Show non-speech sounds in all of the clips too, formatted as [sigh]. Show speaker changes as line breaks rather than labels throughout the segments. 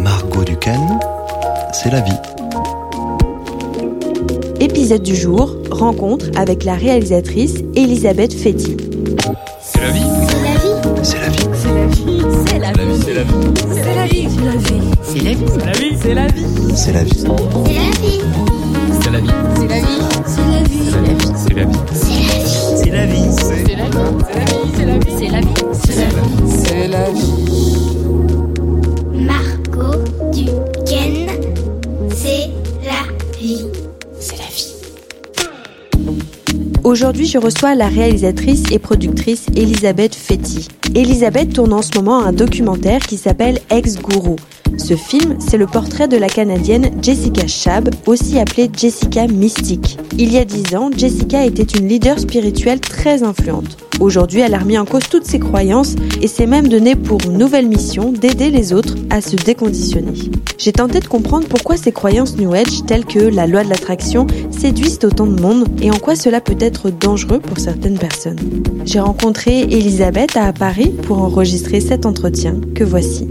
Margot Duquesne, c'est la vie.
Épisode du jour, rencontre avec la réalisatrice Elisabeth Fetty.
C'est la vie.
C'est la vie.
C'est la vie. C'est la vie.
C'est la vie.
C'est la vie. C'est la vie. C'est la vie.
C'est la vie.
C'est la vie.
C'est la vie. C'est la vie.
C'est la vie.
C'est la vie.
C'est la vie. C'est la vie. C'est la vie.
C'est la vie.
Margot
Aujourd'hui, je reçois la réalisatrice et productrice Elisabeth Fetty. Elisabeth tourne en ce moment un documentaire qui s'appelle Ex-Gourou. Ce film, c'est le portrait de la Canadienne Jessica Shab, aussi appelée Jessica Mystique. Il y a dix ans, Jessica était une leader spirituelle très influente. Aujourd'hui, elle a remis en cause toutes ses croyances et s'est même donnée pour une nouvelle mission d'aider les autres à se déconditionner. J'ai tenté de comprendre pourquoi ces croyances New Age, telles que la loi de l'attraction, séduisent autant de monde et en quoi cela peut être dangereux pour certaines personnes. J'ai rencontré Elisabeth à Paris pour enregistrer cet entretien que voici.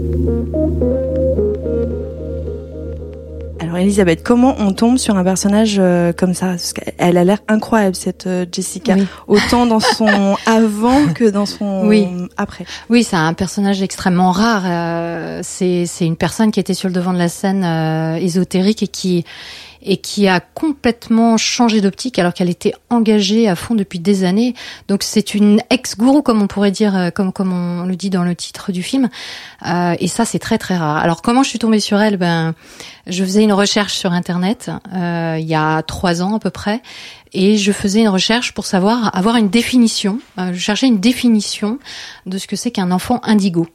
Alors Elisabeth, comment on tombe sur un personnage euh, comme ça? Parce qu'elle a l'air incroyable cette euh, Jessica,
Oui.
autant dans son [laughs] avant que dans son
Oui.
après.
Oui, c'est un personnage extrêmement rare. euh, c'est c'est une personne qui était sur le devant de la scène euh, ésotérique et qui et qui a complètement changé d'optique alors qu'elle était engagée à fond depuis des années. Donc c'est une ex-gourou comme on pourrait dire, euh, comme comme on le dit dans le titre du film. Euh, et ça c'est très très rare. Alors comment je suis tombée sur elle? Ben je faisais une recherche sur internet euh, il y a trois ans à peu près et je faisais une recherche pour savoir avoir une définition. Euh, je cherchais une définition de ce que c'est qu'un enfant indigo.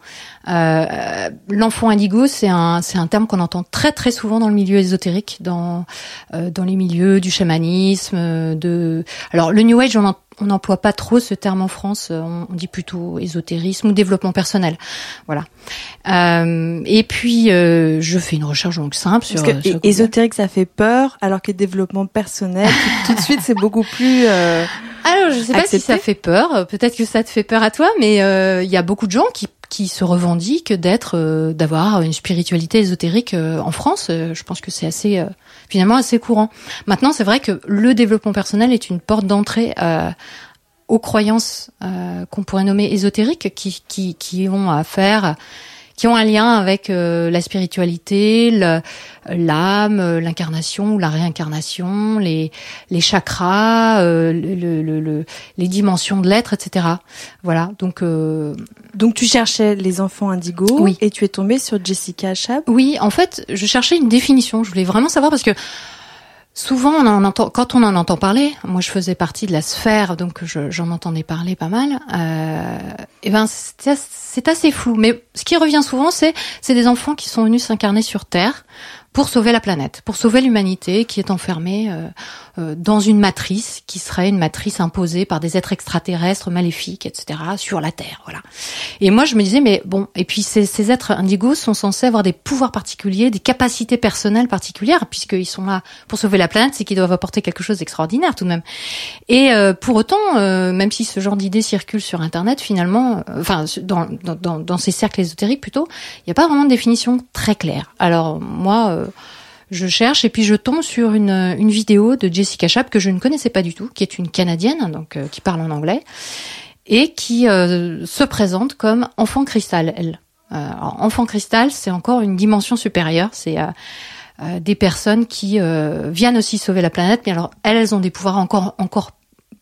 Euh, L'enfant indigo, c'est un c'est un terme qu'on entend très très souvent dans le milieu ésotérique, dans euh, dans les milieux du chamanisme, euh, de alors le New Age, on en- on n'emploie pas trop ce terme en France. euh, On, dit plutôt ésotérisme ou développement personnel. Voilà. Euh, et puis euh, je fais une recherche donc simple sur,
Parce que
sur
é-
Google.
ésotérique ça fait peur, alors que développement personnel, tout, de suite c'est beaucoup plus. euh,
Alors, je sais pas si ça fait peur. euh, Peut-être que ça te fait peur à toi, mais euh, il y a beaucoup de gens qui qui se revendiquent d'être, euh, d'avoir une spiritualité ésotérique euh, en France. Euh, je pense que c'est assez, euh, finalement, assez courant. Maintenant, c'est vrai que le développement personnel est une porte d'entrée euh, aux croyances euh, qu'on pourrait nommer ésotériques, qui qui qui ont à faire qui ont un lien avec euh, la spiritualité, l'âme, euh, l'incarnation ou la réincarnation, les les chakras, euh, le, le- le- le- les dimensions de l'être, etc. Voilà. Donc euh,
Donc tu cherchais les enfants indigos
Oui.
et tu es tombée sur Jessica Chab.
oui, en fait, je cherchais une définition. Je voulais vraiment savoir parce que souvent on en entend, quand on en entend parler, moi je faisais partie de la sphère, donc je- j'en entendais parler pas mal. Euh, et ben c'est as- c'est assez flou. Mais ce qui revient souvent, c'est c'est des enfants qui sont venus s'incarner sur Terre pour sauver la planète, pour sauver l'humanité qui est enfermée euh, euh, dans une matrice qui serait une matrice imposée par des êtres extraterrestres maléfiques, etc. sur la Terre. Voilà. Et moi, je me disais, mais bon, et puis ces, ces êtres indigos sont censés avoir des pouvoirs particuliers, des capacités personnelles particulières, puisqu'ils sont là pour sauver la planète, c'est qu'ils doivent apporter quelque chose d'extraordinaire tout de même. Et euh, pour autant, euh, même si ce genre d'idées circule sur Internet, finalement, euh, enfin, dans, dans, dans, ces cercles ésotériques plutôt, il n'y a pas vraiment de définition très claire. Alors moi, je cherche et puis je tombe sur une, vidéo de Jessica Chap que je ne connaissais pas du tout, qui est une Canadienne, donc euh, qui parle en anglais et qui euh, se présente comme enfant cristal, elle. Euh, enfant cristal, c'est encore une dimension supérieure. C'est euh, euh, des personnes qui euh, viennent aussi sauver la planète, mais alors elles, elles ont des pouvoirs encore encore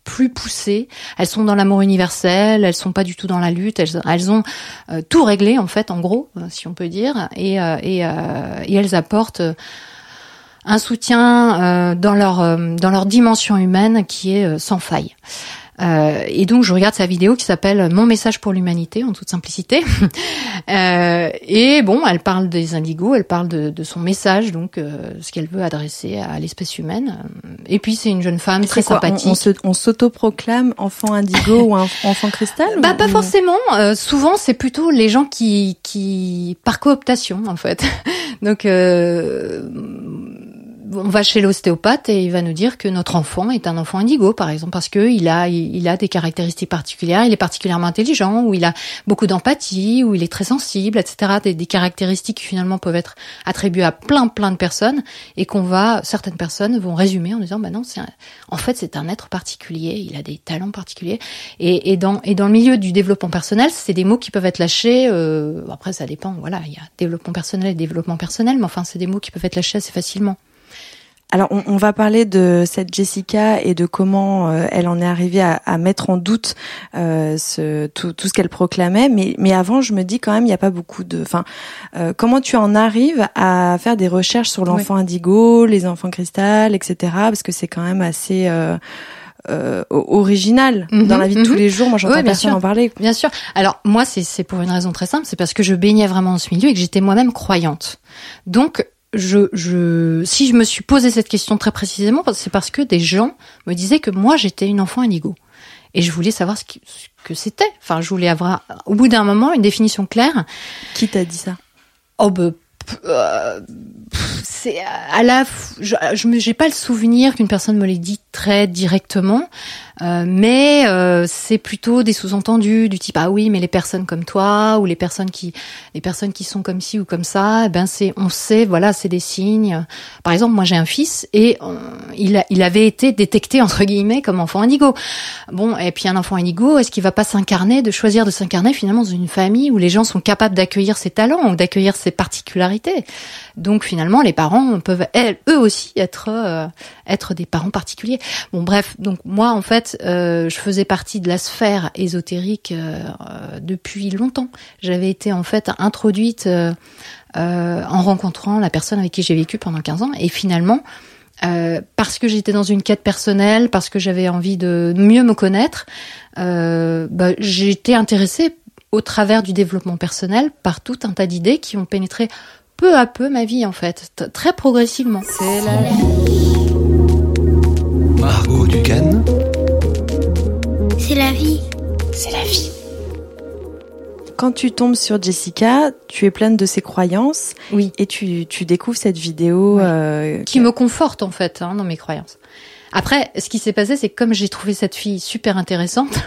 plus poussés. Elles sont dans l'amour universel, elles sont pas du tout dans la lutte. Elles, elles ont euh, tout réglé en fait, en gros, euh, si on peut dire, et euh, et, euh, et elles apportent euh, un soutien euh, dans leur dans leur dimension humaine qui est sans faille. Euh, et donc je regarde sa vidéo qui s'appelle Mon message pour l'humanité en toute simplicité. [laughs] Euh, et bon, elle parle des indigos, elle parle de, de son message, donc euh, ce qu'elle veut adresser à l'espèce humaine. Et puis c'est une jeune femme très
quoi,
sympathique.
On, on s'autoproclame enfant indigo ou [laughs] enfant cristal
Bah
ou-
pas forcément. Euh, souvent c'est plutôt les gens qui qui par cooptation en fait. [laughs] Donc euh, on va chez l'ostéopathe et il va nous dire que notre enfant est un enfant indigo, par exemple, parce que il a, il a des caractéristiques particulières, il est particulièrement intelligent, ou il a beaucoup d'empathie, ou il est très sensible, etc. Des, caractéristiques qui finalement peuvent être attribuées à plein, plein de personnes et qu'on va, certaines personnes vont résumer en disant, bah non, c'est, en fait, c'est un être particulier, il a des talents particuliers. Et, et dans, et dans le milieu du développement personnel, c'est des mots qui peuvent être lâchés. Euh, après, ça dépend. Voilà, il y a développement personnel et développement personnel, mais enfin, c'est des mots qui peuvent être lâchés assez facilement.
Alors, on, on, va parler de cette Jessica et de comment euh, elle en est arrivée à, à mettre en doute euh, ce, tout, tout, ce qu'elle proclamait. Mais, mais avant, je me dis quand même, il n'y a pas beaucoup de. Enfin, euh, comment tu en arrives à faire des recherches sur l'enfant indigo, les enfants cristal, etc. Parce que c'est quand même assez. Euh, euh, original -hmm, dans la vie de -hmm. tous les jours. Moi, j'entends
oui,
personne
sûr.
en parler.
Bien sûr. Alors moi, c'est pour une raison très simple, c'est parce que je baignais vraiment dans ce milieu et que j'étais moi-même croyante. Donc je, je, si je me suis posé cette question très précisément, c'est parce que des gens me disaient que moi j'étais une enfant indigo. Et je voulais savoir ce, qui, ce que c'était. Enfin, je voulais avoir, au bout d'un moment, une définition claire.
Qui t'a dit ça?
Oh, ben, euh, c'est à la je j'ai pas le souvenir qu'une personne me l'ait dit très directement. Euh, mais euh, c'est plutôt des sous-entendus du type ah oui mais les personnes comme toi ou les personnes qui les personnes qui sont comme ci ou comme ça eh ben c'est on sait voilà c'est des signes. Par exemple moi j'ai un fils et il il avait été détecté entre guillemets comme enfant indigo. Bon et puis un enfant indigo est-ce qu'il va pas s'incarner de choisir de s'incarner finalement dans une famille où les gens sont capables d'accueillir ses talents ou d'accueillir ses particularités? Donc finalement, les parents peuvent elles, eux aussi être euh, être des parents particuliers. Bon bref, donc moi en fait, euh, je faisais partie de la sphère ésotérique euh, depuis longtemps. J'avais été en fait introduite en rencontrant la personne avec qui j'ai vécu pendant 15 ans et finalement euh, parce que j'étais dans une quête personnelle, parce que j'avais envie de mieux me connaître, euh, bah, été intéressée au travers du développement personnel par tout un tas d'idées qui ont pénétré peu à peu ma vie en fait, très progressivement.
C'est la.
C'est la vie.
C'est la vie.
Quand tu tombes sur Jessica, tu es pleine de ses croyances.
Oui.
Et tu, tu découvres cette vidéo.
Oui.
Euh,
qui me conforte en fait hein, dans mes croyances. Après, ce qui s'est passé, c'est que comme j'ai trouvé cette fille super intéressante,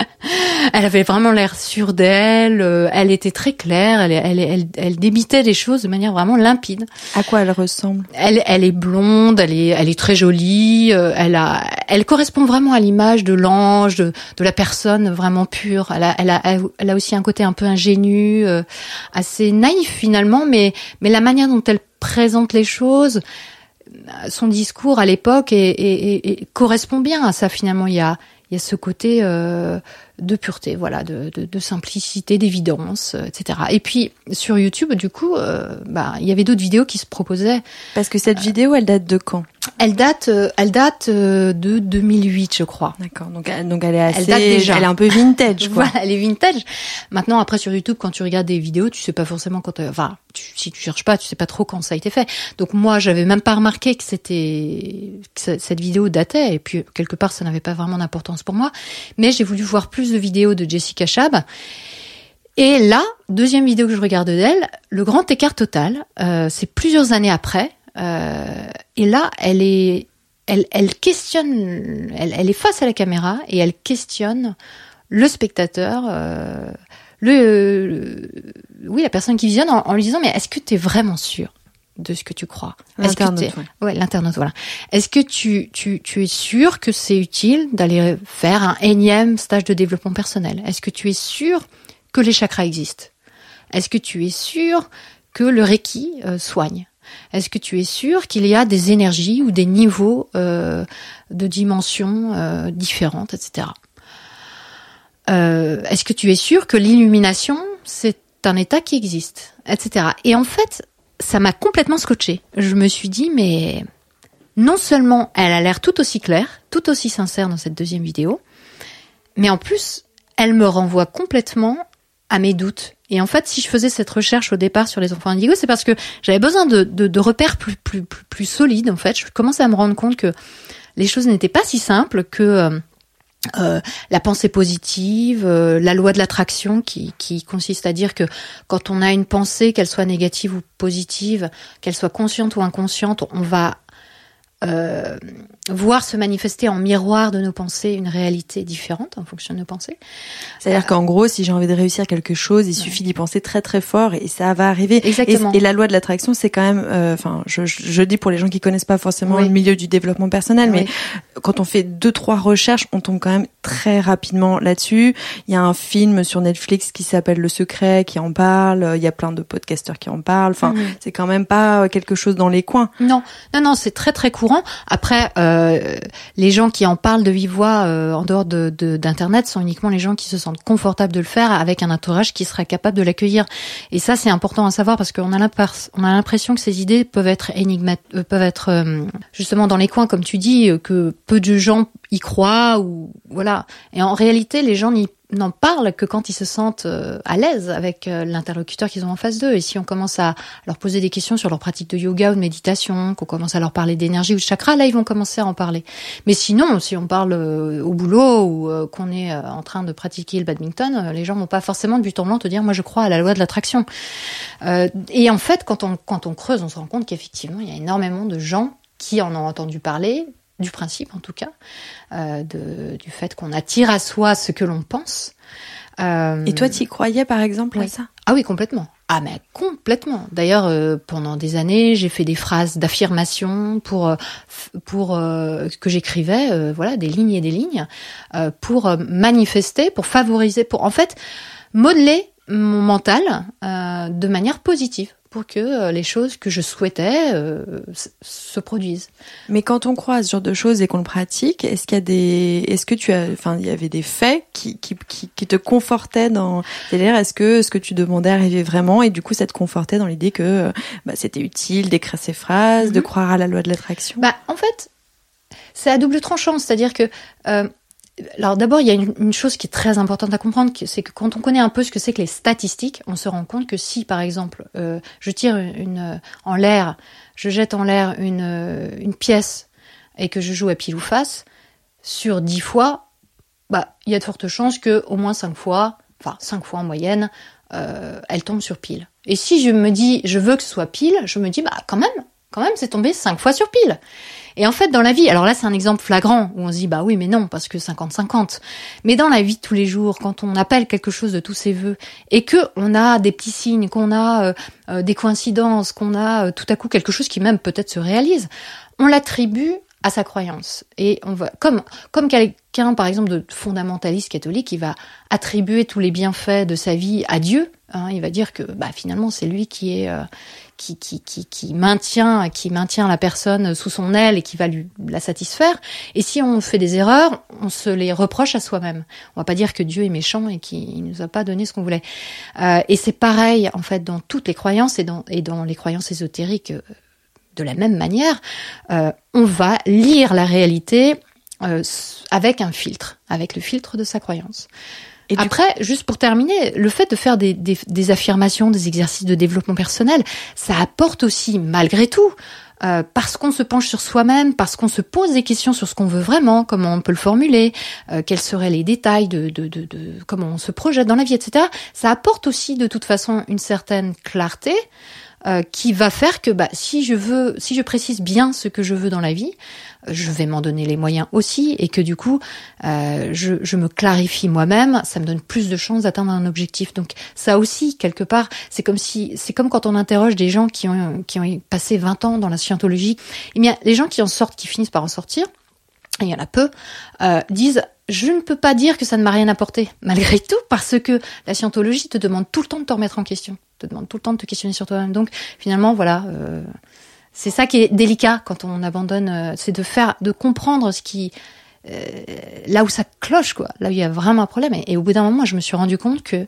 [laughs] elle avait vraiment l'air sûre d'elle, euh, elle était très claire, elle, elle, elle, elle, débitait les choses de manière vraiment limpide.
À quoi elle ressemble?
Elle, elle est blonde, elle est, elle est très jolie, euh, elle a, elle correspond vraiment à l'image de l'ange, de, de, la personne vraiment pure. Elle a, elle a, elle a aussi un côté un peu ingénu, euh, assez naïf finalement, mais, mais la manière dont elle présente les choses, son discours à l'époque et, et, correspond bien à ça finalement. Il y a, il y a ce côté euh, de pureté, voilà, de, de, de simplicité, d'évidence, euh, etc. Et puis sur YouTube, du coup, euh, bah, il y avait d'autres vidéos qui se proposaient.
Parce que cette vidéo, elle date de quand?
Elle date, euh, elle date de 2008, je crois.
D'accord. Donc, donc elle est assez,
elle date déjà.
Elle est un peu vintage, quoi.
voilà, elle est vintage. Maintenant, après sur YouTube, quand tu regardes des vidéos, tu sais pas forcément quand, enfin, tu, si tu cherches pas, tu sais pas trop quand ça a été fait. Donc moi, j'avais même pas remarqué que c'était que cette vidéo datait, et puis quelque part, ça n'avait pas vraiment d'importance pour moi. Mais j'ai voulu voir plus de vidéos de Jessica Chab. Et là, deuxième vidéo que je regarde d'elle, le grand écart total, euh, c'est plusieurs années après. Euh, et là, elle est, elle, elle questionne, elle, est face à la caméra et elle questionne le spectateur, euh, le, le, oui, la personne qui visionne en, en lui disant mais est-ce que tu es vraiment sûr? De ce que tu crois.
L'internaute,
ouais. ouais l'internaute, voilà. Est-ce que tu, tu, tu es sûr que c'est utile d'aller faire un énième stage de développement personnel? Est-ce que tu es sûr que les chakras existent? Est-ce que tu es sûr que le Reiki euh, soigne? Est-ce que tu es sûr qu'il y a des énergies ou des niveaux euh, de dimensions euh, différentes, etc. Euh, Est-ce que tu es sûr que l'illumination, c'est un état qui existe, etc. Et en fait, ça m'a complètement scotché. Je me suis dit, mais non seulement elle a l'air tout aussi claire, tout aussi sincère dans cette deuxième vidéo, mais en plus, elle me renvoie complètement à mes doutes. Et en fait, si je faisais cette recherche au départ sur les enfants indigo, c'est parce que j'avais besoin de, repères plus, plus, solides. En fait, je commençais à me rendre compte que les choses n'étaient pas si simples que euh, la pensée positive, euh, la loi de l'attraction qui, qui consiste à dire que quand on a une pensée, qu'elle soit négative ou positive, qu'elle soit consciente ou inconsciente, on va euh, voir se manifester en miroir de nos pensées une réalité différente en fonction de nos pensées.
C'est-à-dire qu'en gros, si j'ai envie de réussir quelque chose, il suffit d'y penser très très fort et ça va arriver.
Exactement.
Et, et la loi de l'attraction, c'est quand même, euh, enfin, je, je, je dis pour les gens qui connaissent pas forcément
Oui.
le milieu du développement personnel, mais quand on fait deux trois recherches, on tombe quand même très rapidement là-dessus. Il y a un film sur Netflix qui s'appelle Le Secret qui en parle. Il y a plein de podcasteurs qui en parlent. Enfin,
Mhm.
c'est quand même pas quelque chose dans les coins.
Non, non, non, c'est très très Après, euh, les gens qui en parlent de vive voix euh, en dehors de de- d'internet sont uniquement les gens qui se sentent confortables de le faire avec un entourage qui sera capable de l'accueillir. Et ça, c'est important à savoir parce qu'on a l'impression que ces idées peuvent être énigmat, euh, peuvent être justement dans les coins, comme tu dis, que peu de gens y croient ou voilà. Et en réalité, les gens n'en parlent que quand ils se sentent euh, à l'aise avec euh, l'interlocuteur qu'ils ont en face d'eux. Et si on commence à leur poser des questions sur leur pratique de yoga ou de méditation, qu'on commence à leur parler d'énergie ou de chakra, là ils vont commencer à en parler. Mais sinon, si on parle euh, au boulot ou qu'on est en train de pratiquer le badminton, les gens vont pas forcément de but en blanc te dire moi je crois à la loi de l'attraction. Et en fait, quand on quand on creuse, on se rend compte qu'effectivement il y a énormément de gens qui en ont entendu parler du principe en tout cas, euh, de, du fait qu'on attire à soi ce que l'on pense. Euh,
Et toi, tu y croyais par exemple à ça?
Ah oui, complètement. Ah mais complètement. D'ailleurs, euh, pendant des années, j'ai fait des phrases d'affirmation pour euh, pour euh, que j'écrivais, euh, voilà, des lignes et des lignes euh, pour manifester, pour favoriser, pour en fait modeler mon mental euh, de manière positive pour que euh, les choses que je souhaitais euh, se produisent.
Mais quand on croit à ce genre de choses et qu'on le pratique, est-ce qu'il y a des, est-ce que tu as, enfin, il y avait des faits qui, qui, qui, qui te confortaient dans, c'est-à-dire, est-ce que ce que tu demandais arrivait vraiment et du coup, ça te confortait dans l'idée que euh, bah, c'était utile d'écrire ces phrases, de
Mhm.
croire à la loi de l'attraction?
Bah, en fait, c'est à double tranchant, c'est-à-dire que euh, alors d'abord, il y a une, chose qui est très importante à comprendre, c'est que quand on connaît un peu ce que c'est que les statistiques, on se rend compte que si, par exemple, euh, je tire une, une- en l'air, je jette en l'air une, euh, une pièce et que je joue à pile ou face, sur dix fois, bah, il y a de fortes chances que au moins cinq fois, enfin cinq fois en moyenne, euh, elle tombe sur pile. Et si je me dis, je veux que ce soit pile, je me dis, bah quand même, quand même, c'est tombé cinq fois sur pile. Et en fait, dans la vie, alors là, c'est un exemple flagrant où on se dit, bah oui, mais non, parce que 50-50. Mais dans la vie de tous les jours, quand on appelle quelque chose de tous ses voeux et que on a des petits signes, qu'on a euh, euh, des coïncidences, qu'on a euh, tout à coup quelque chose qui même peut-être se réalise, on l'attribue à sa croyance. Et on va, comme, comme quelqu'un, par exemple, de fondamentaliste catholique, qui va attribuer tous les bienfaits de sa vie à Dieu, hein, il va dire que, bah, finalement, c'est lui qui est, euh, qui, qui, qui, maintient, qui maintient la personne sous son aile et qui va lui la satisfaire. Et si on fait des erreurs, on se les reproche à soi-même. On va pas dire que Dieu est méchant et qu'il nous a pas donné ce qu'on voulait. Euh, et c'est pareil, en fait, dans toutes les croyances et dans, et dans les croyances ésotériques euh, de la même manière. Euh, on va lire la réalité avec un filtre, avec le filtre de sa croyance.
Et
Après, juste pour terminer, le fait de faire des, des, des affirmations, des exercices de développement personnel, ça apporte aussi, malgré tout, euh, parce qu'on se penche sur soi-même, parce qu'on se pose des questions sur ce qu'on veut vraiment, comment on peut le formuler, euh, quels seraient les détails de, de, de, de comment on se projette dans la vie, etc. Ça apporte aussi de toute façon une certaine clarté euh, qui va faire que bah, si je veux, si je précise bien ce que je veux dans la vie, je vais m'en donner les moyens aussi, et que du coup, euh, je, je me clarifie moi-même, ça me donne plus de chances d'atteindre un objectif. Donc ça aussi, quelque part, c'est comme si, c'est comme quand on interroge des gens qui ont qui ont passé 20 ans dans la scientologie. Eh bien, les gens qui en sortent, qui finissent par en sortir, et il y en a peu, euh, disent je ne peux pas dire que ça ne m'a rien apporté, malgré tout, parce que la scientologie te demande tout le temps de te remettre en question, te demande tout le temps de te questionner sur toi-même. Donc finalement, voilà, euh, c'est ça qui est délicat quand on abandonne, euh, c'est de faire, de comprendre ce qui, euh, là où ça cloche, quoi, là où il y a vraiment un problème. Et, au bout d'un moment, je me suis rendu compte que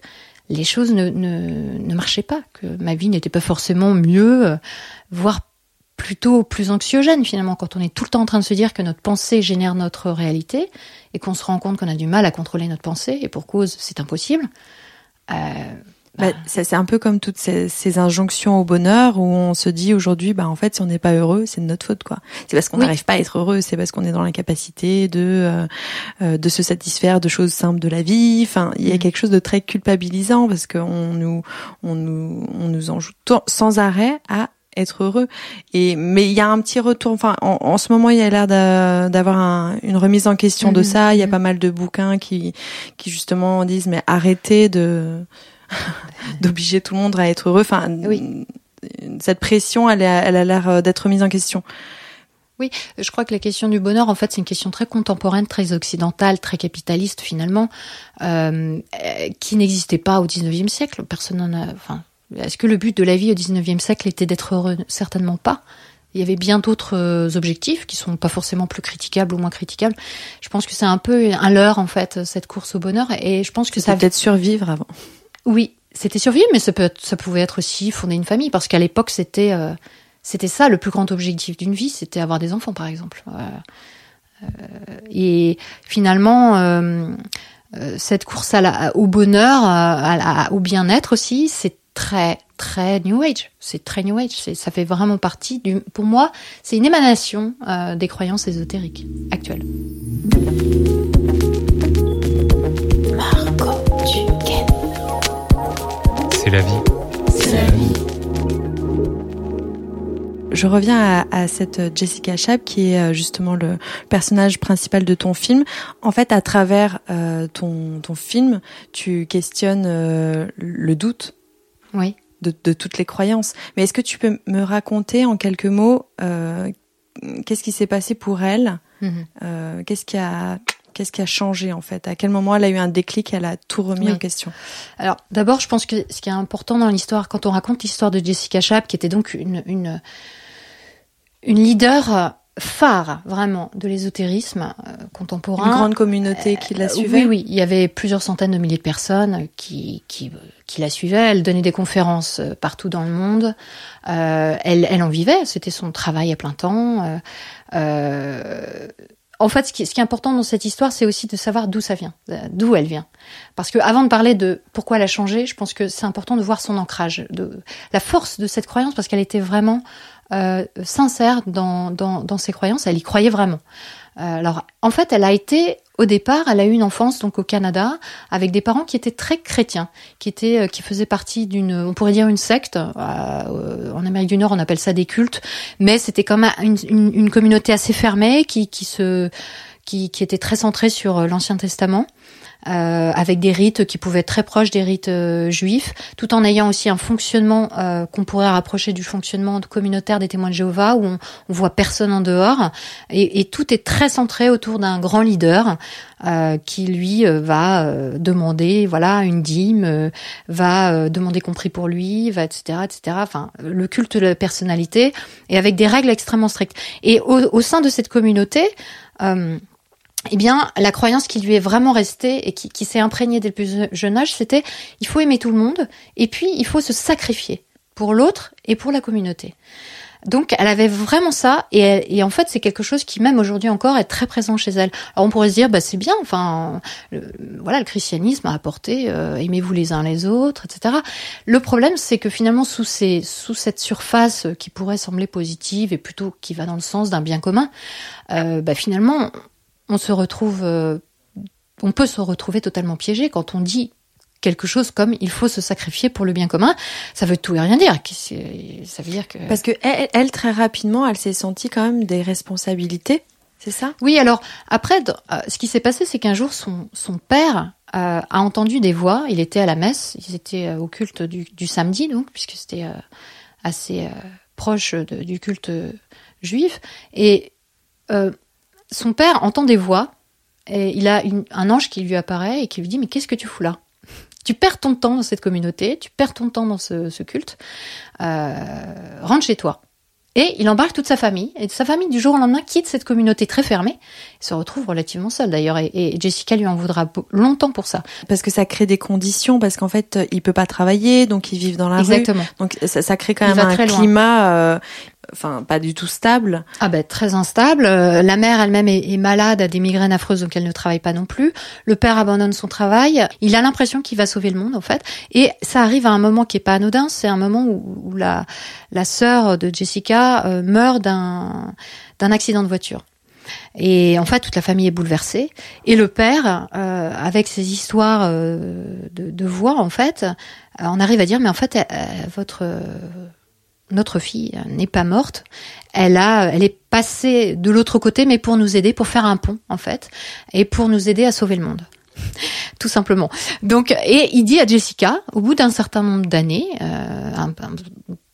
les choses ne, ne, ne marchaient pas, que ma vie n'était pas forcément mieux, voire plutôt plus anxiogène finalement quand on est tout le temps en train de se dire que notre pensée génère notre réalité et qu'on se rend compte qu'on a du mal à contrôler notre pensée et pour cause c'est impossible. Euh,
Bah, ça, c'est un peu comme toutes ces, ces injonctions au bonheur où on se dit aujourd'hui, bah en fait, si on n'est pas heureux, c'est de notre faute, quoi. C'est parce qu'on
Oui.
n'arrive pas à être heureux, c'est parce qu'on est dans l'incapacité de euh, euh, de se satisfaire de choses simples de la vie. Enfin, il y a
Mhm.
quelque chose de très culpabilisant parce qu'on nous on nous on nous en joue to- sans arrêt à être heureux. Et mais il y a un petit retour. Enfin, en, en ce moment, il y a l'air d'a- d'avoir un- une remise en question de
Mhm,
ça. Il y a
mhm.
pas mal de bouquins qui qui justement disent mais arrêtez de [laughs] d'obliger tout le monde à être heureux. Enfin,
Oui.
cette pression, elle, est- elle a l'air euh, d'être mise en question.
Je crois que la question du bonheur, en fait, c'est une question très contemporaine, très occidentale, très capitaliste finalement, euh, qui n'existait pas au 19e siècle. Personne n'en a. Enfin, est-ce que le but de la vie au 19e siècle était d'être heureux? Certainement pas. Il y avait bien d'autres euh, objectifs qui sont pas forcément plus critiquables ou moins critiquables. Je pense que c'est un peu un leurre en fait cette course au bonheur et je pense que
Ça peut-être survivre avant.
oui, c'était survivre, mais ça, peut être- ça pouvait être aussi fonder une famille, parce qu'à l'époque, c'était euh, c'était ça le plus grand objectif d'une vie, c'était avoir des enfants, par exemple. Euh, euh, et finalement, cette course à la, au bonheur, à au bien-être aussi, c'est très très New Age. C'est très New Age. C'est- Ça fait vraiment partie du. Pour moi, c'est une émanation euh, des croyances ésotériques actuelles.
Margot Duquesne.
C'est la vie.
C'est la vie.
Je reviens à, à cette Jessica Chap qui est euh, justement le personnage principal de ton film. En fait, à travers euh, ton, ton film, tu questionnes euh, le doute
Oui.
de, de toutes les croyances. Mais est-ce que tu peux me raconter en quelques mots euh, qu'est-ce qui s'est passé pour elle
Mhm.
euh, Qu'est-ce qui a Qu'est-ce qui a changé en fait? À quel moment elle a eu un déclic Elle a tout remis
Oui.
en question?
Alors, d'abord, je pense que ce qui est important dans l'histoire, quand on raconte l'histoire de Jessica Chap, qui était donc une, une, une leader phare, vraiment, de l'ésotérisme contemporain.
Une grande communauté qui la
Euh,
suivait.
Oui, oui, il y avait plusieurs centaines de milliers de personnes qui, qui, qui la suivaient. Elle donnait des conférences euh, partout dans le monde. Euh, elle, elle en vivait, c'était son travail à plein temps. Euh, euh, en fait, ce qui, ce qui est important dans cette histoire, c'est aussi de savoir d'où ça vient, euh, d'où elle vient. Parce que avant de parler de pourquoi elle a changé, je pense que c'est important de voir son ancrage, de la force de cette croyance, parce qu'elle était vraiment euh, sincère dans, dans, dans ses croyances. Elle y croyait vraiment. Euh, alors, en fait, elle a été au départ, elle a eu une enfance donc au Canada avec des parents qui étaient très chrétiens, qui étaient, euh, qui faisaient partie d'une, on pourrait dire une secte. Euh, euh, en Amérique du Nord, on appelle ça des cultes, mais c'était quand même une, une, communauté assez fermée qui, qui se, qui, qui était très centrée sur l'Ancien Testament. Euh, avec des rites qui pouvaient être très proches des rites euh, juifs, tout en ayant aussi un fonctionnement euh, qu'on pourrait rapprocher du fonctionnement communautaire des témoins de Jéhovah, où on, on voit personne en dehors, et, et tout est très centré autour d'un grand leader qui lui va demander, voilà, une dîme, va demander qu'on prie pour lui, va etc. etc. Enfin, le culte de la personnalité et avec des règles extrêmement strictes. Et au, au sein de cette communauté. Euh, eh bien, la croyance qui lui est vraiment restée et qui, qui s'est imprégnée dès le plus jeune âge, c'était il faut aimer tout le monde et puis il faut se sacrifier pour l'autre et pour la communauté. Donc, elle avait vraiment ça, et, elle- et en fait, c'est quelque chose qui, même aujourd'hui encore, est très présent chez elle. Alors, on pourrait se dire, bah, c'est bien, enfin, le- voilà, le christianisme a apporté, euh, aimez-vous les uns les autres, etc. Le problème, c'est que finalement, sous, ces, sous cette surface qui pourrait sembler positive et plutôt qui va dans le sens d'un bien commun, euh, bah, finalement, on se retrouve, euh, on peut se retrouver totalement piégé quand on dit quelque chose comme il faut se sacrifier pour le bien commun. Ça veut tout et rien dire. Ça veut dire que
Parce que elle, elle, très rapidement, elle s'est sentie quand même des responsabilités. C'est ça?
Oui, alors après, euh, ce qui s'est passé, c'est qu'un jour, son, son père euh, a entendu des voix. Il était à la messe, ils étaient au culte du, du samedi, donc, puisque c'était euh, assez euh, proche de- du culte juif. Et son père entend des voix, et il a une- un ange qui lui apparaît et qui lui dit Mais qu'est-ce que tu fous là? Tu perds ton temps dans cette communauté, tu perds ton temps dans ce, ce culte, euh, rentre chez toi. Et il embarque toute sa famille, et sa famille du jour au lendemain quitte cette communauté très fermée, et se retrouve relativement seule d'ailleurs, et, et Jessica lui en voudra longtemps pour ça.
Parce que ça crée des conditions, parce qu'en fait, il peut pas travailler, donc ils vivent dans la
Exactement.
rue. Donc ça, ça crée quand
Il
même un climat, euh, enfin pas du tout stable.
Ah ben très instable. Euh, La mère elle-même est, est malade, a des migraines affreuses donc elle ne travaille pas non plus. Le père abandonne son travail. Il a l'impression qu'il va sauver le monde en fait. Et ça arrive à un moment qui est pas anodin. C'est un moment où, où la la sœur de Jessica euh, meurt d'un d'un accident de voiture. Et en fait, toute la famille est bouleversée. Et le père, euh, avec ses histoires euh, de, de voix, en fait, euh, on arrive à dire, mais en fait, euh, votre euh, notre fille n'est pas morte. Elle a, elle est passée de l'autre côté, mais pour nous aider, pour faire un pont en fait, et pour nous aider à sauver le monde [laughs] tout simplement. Donc, et il dit à Jessica, au bout d'un certain nombre d'années, euh,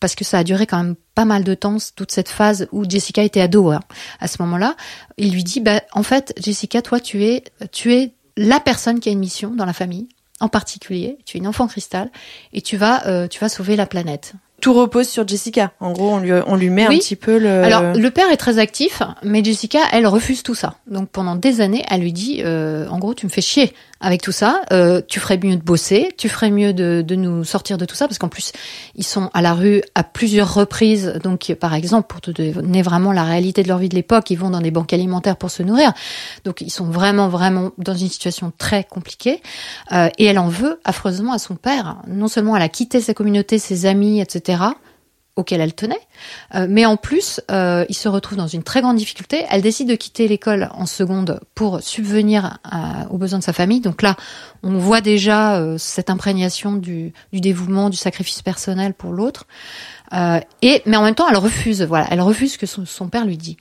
parce que ça a duré quand même pas mal de temps, toute cette phase où Jessica était ado hein, à ce moment-là, il lui dit, bah, en fait, Jessica, toi, tu es, tu es la personne qui a une mission dans la famille, en particulier, tu es une enfant cristal, et tu vas, euh, tu vas sauver la planète
tout repose sur Jessica. En gros, on lui, on lui met un petit peu le.
Alors, le père est très actif, mais Jessica, elle refuse tout ça. Donc, pendant des années, elle lui dit, euh, en gros, tu me fais chier avec tout ça. Euh, tu ferais mieux de bosser, tu ferais mieux de, de nous sortir de tout ça, parce qu'en plus, ils sont à la rue à plusieurs reprises. Donc, par exemple, pour te donner vraiment la réalité de leur vie de l'époque, ils vont dans des banques alimentaires pour se nourrir. Donc, ils sont vraiment, vraiment dans une situation très compliquée. Euh, et elle en veut affreusement à son père. Non seulement elle a quitté sa communauté, ses amis, etc auquel elle tenait. Euh, mais en plus, euh, il se retrouve dans une très grande difficulté. Elle décide de quitter l'école en seconde pour subvenir aux besoins de sa famille. Donc là, on voit déjà euh, cette imprégnation du, dévouement, du sacrifice personnel pour l'autre. Euh, et mais en même temps, elle refuse. Voilà, elle refuse ce que son, son père lui dit.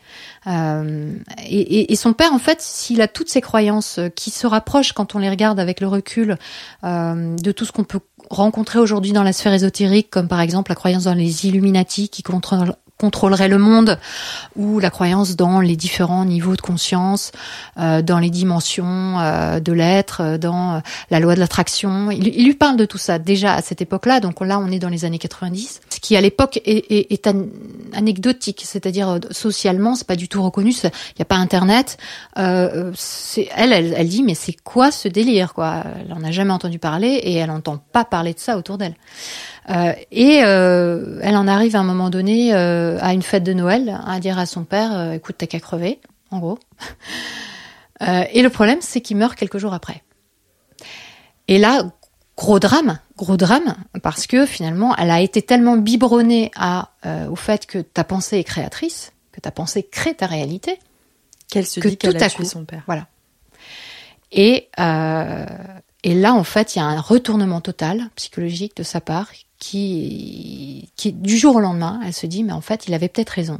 Euh, et, et, son père, en fait, s'il a toutes ces croyances qui se rapprochent quand on les regarde avec le recul de tout ce qu'on peut rencontrer aujourd'hui dans la sphère ésotérique, comme par exemple la croyance dans les Illuminati qui contrôlent contrôlerait le monde, ou la croyance dans les différents niveaux de conscience, euh, dans les dimensions euh, de l'être, euh, dans la loi de l'attraction. Il, lui parle de tout ça déjà à cette époque-là, donc là on est dans les années 90, ce qui à l'époque est, est, est an anecdotique, c'est-à-dire euh, socialement c'est pas du tout reconnu, il n'y a pas Internet. Euh, elle, elle, elle dit mais c'est quoi ce délire quoi? Elle en a jamais entendu parler et elle n'entend pas parler de ça autour d'elle. Euh, et euh, elle en arrive à un moment donné euh, à une fête de Noël à dire à son père écoute t'as qu'à crever en gros. [laughs] Et le problème c'est qu'il meurt quelques jours après. Et là gros drame gros drame parce que finalement elle a été tellement biberonnée à au fait que ta pensée est créatrice que ta pensée crée ta réalité
qu'elle se dit qu'elle a tué son père.
voilà. Et et là, en fait, il y a un retournement total psychologique de sa part qui, du jour au lendemain, elle se dit, mais en fait, il avait peut-être raison.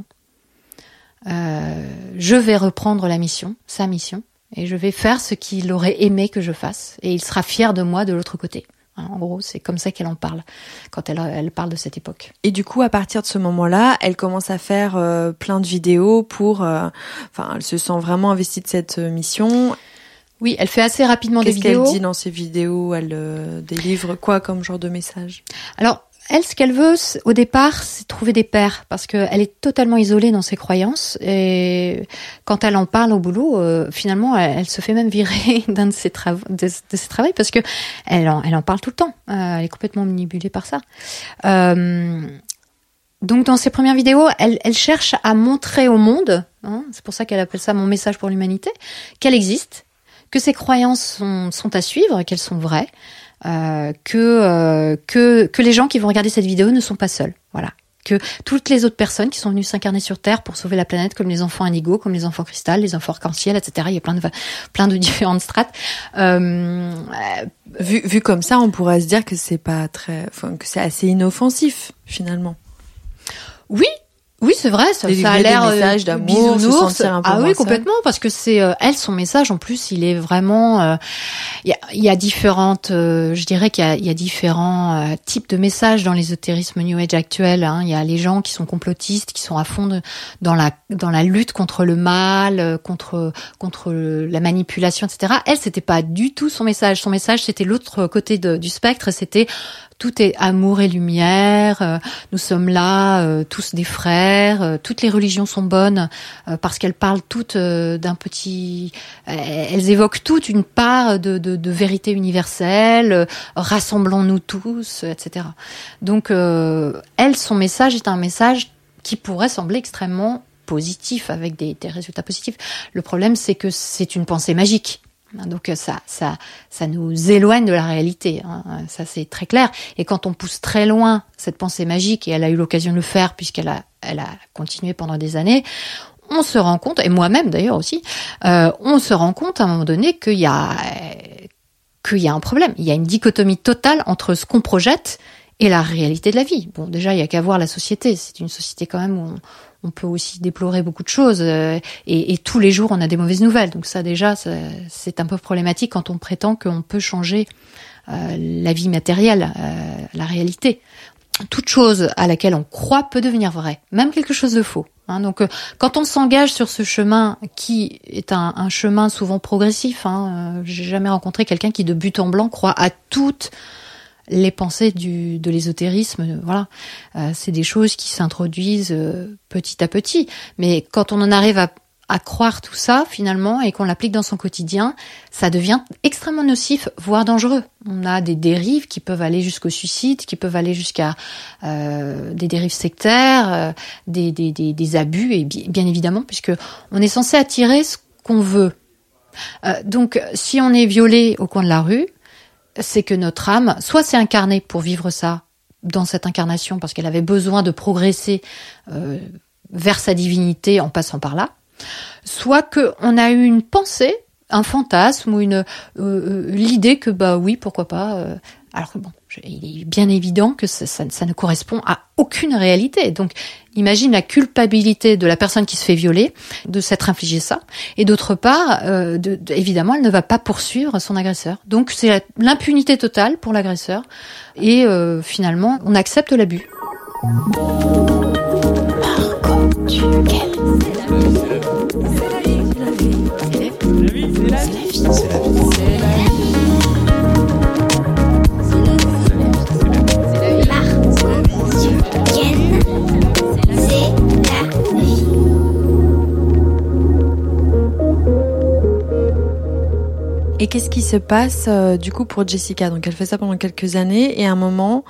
Euh, je vais reprendre la mission, sa mission, et je vais faire ce qu'il aurait aimé que je fasse, et il sera fier de moi de l'autre côté. Hein, en gros, c'est comme ça qu'elle en parle quand elle, elle, parle de cette époque.
Et du coup, à partir de ce moment-là, elle commence à faire euh, plein de vidéos pour. Euh, enfin, elle se sent vraiment investie de cette mission.
Oui, elle fait assez rapidement des vidéos.
Qu'est-ce qu'elle dit dans ses vidéos Elle euh, délivre quoi comme genre de message?
Alors, elle, ce qu'elle veut, au départ, c'est trouver des pères, parce qu'elle est totalement isolée dans ses croyances. Et quand elle en parle au boulot, euh, finalement, elle, elle, se fait même virer [laughs] d'un de ses travaux, de, de, ses travaux, parce que elle en, elle en parle tout le temps. Euh, elle est complètement manipulée par ça. Euh, donc, dans ses premières vidéos, elle, elle cherche à montrer au monde, hein, c'est pour ça qu'elle appelle ça mon message pour l'humanité, qu'elle existe, que ces croyances sont, sont à suivre, qu'elles sont vraies, euh, que, euh, que, que les gens qui vont regarder cette vidéo ne sont pas seuls. Voilà. Que toutes les autres personnes qui sont venues s'incarner sur Terre pour sauver la planète, comme les enfants indigo, comme les enfants cristal, les enfants arc-en-ciel, etc. Il y a plein de, plein de [laughs] différentes strates. Euh,
vu, vu comme ça, on pourrait se dire que c'est pas très, enfin, que c'est assez inoffensif, finalement.
Oui, oui, c'est vrai, ça, ça a l'air
message d'amour, se sentir un peu
Ah oui, complètement, parce que c'est euh, elle son message. En plus, il est vraiment. Il euh, y, a, y, a, différentes. Euh, je dirais qu'il y, y, a différents euh, types de messages dans l'ésotérisme New Age actuel. Hein. Il y a les gens qui sont complotistes, qui sont à fond de, dans la dans la lutte contre le mal, contre contre la manipulation, etc. Elle, c'était pas du tout son message. Son message, c'était l'autre côté de, du spectre. C'était tout est amour et lumière, euh, nous sommes là, euh, tous des frères, euh, toutes les religions sont bonnes parce qu'elles parlent toutes d'un petit, elles évoquent toutes une part de, de, vérité universelle, rassemblons-nous tous, etc. Donc, elle, son message est un message qui pourrait sembler extrêmement positif avec des, des résultats positifs. Le problème, c'est que c'est une pensée magique. Donc ça, ça, ça nous éloigne de la réalité. Hein. Ça c'est très clair. Et quand on pousse très loin cette pensée magique, et elle a eu l'occasion de le faire puisqu'elle a, elle a continué pendant des années, on se rend compte, et moi-même d'ailleurs aussi, euh, on se rend compte à un moment donné qu'il y a qu'il y a un problème. Il y a une dichotomie totale entre ce qu'on projette et la réalité de la vie. Bon, déjà, il y a qu'à voir la société. C'est une société quand même où on, on peut aussi déplorer beaucoup de choses euh, et, tous les jours on a des mauvaises nouvelles. Donc ça déjà c'est un peu problématique quand on prétend qu'on peut changer euh, la vie matérielle, euh, la réalité. Toute chose à laquelle on croit peut devenir vraie, même quelque chose de faux. Hein. donc, quand on s'engage sur ce chemin, qui est un, chemin souvent progressif, hein, j'ai jamais rencontré quelqu'un qui de but en blanc croit à toutes les pensées du, de l'ésotérisme, voilà, euh, c'est des choses qui s'introduisent euh, petit à petit. Mais quand on en arrive à, à croire tout ça finalement et qu'on l'applique dans son quotidien, ça devient extrêmement nocif, voire dangereux. On a des dérives qui peuvent aller jusqu'au suicide, qui peuvent aller jusqu'à euh, des dérives sectaires, euh, des, des, des, des, abus et bien évidemment puisque on est censé attirer ce qu'on veut. Euh, donc si on est violé au coin de la rue, c'est que notre âme, soit s'est incarnée pour vivre ça dans cette incarnation parce qu'elle avait besoin de progresser euh, vers sa divinité en passant par là, soit que on a eu une pensée, un fantasme ou une euh, euh l'idée que bah oui pourquoi pas. Alors que il est bien évident que ça, ça, ça, ne correspond à aucune réalité. Donc, imagine la culpabilité de la personne qui se fait violer de s'être infligé ça, et d'autre part, euh, de, de, évidemment, elle ne va pas poursuivre son agresseur. Donc, c'est l'impunité totale pour l'agresseur, et euh, finalement, on accepte l'abus.
Marco, tu
C'est la vie. C'est la vie. C'est la vie.
C'est la vie.
Et qu'est-ce qui se passe euh, du coup pour Jessica? Donc elle fait ça pendant quelques années et à un moment,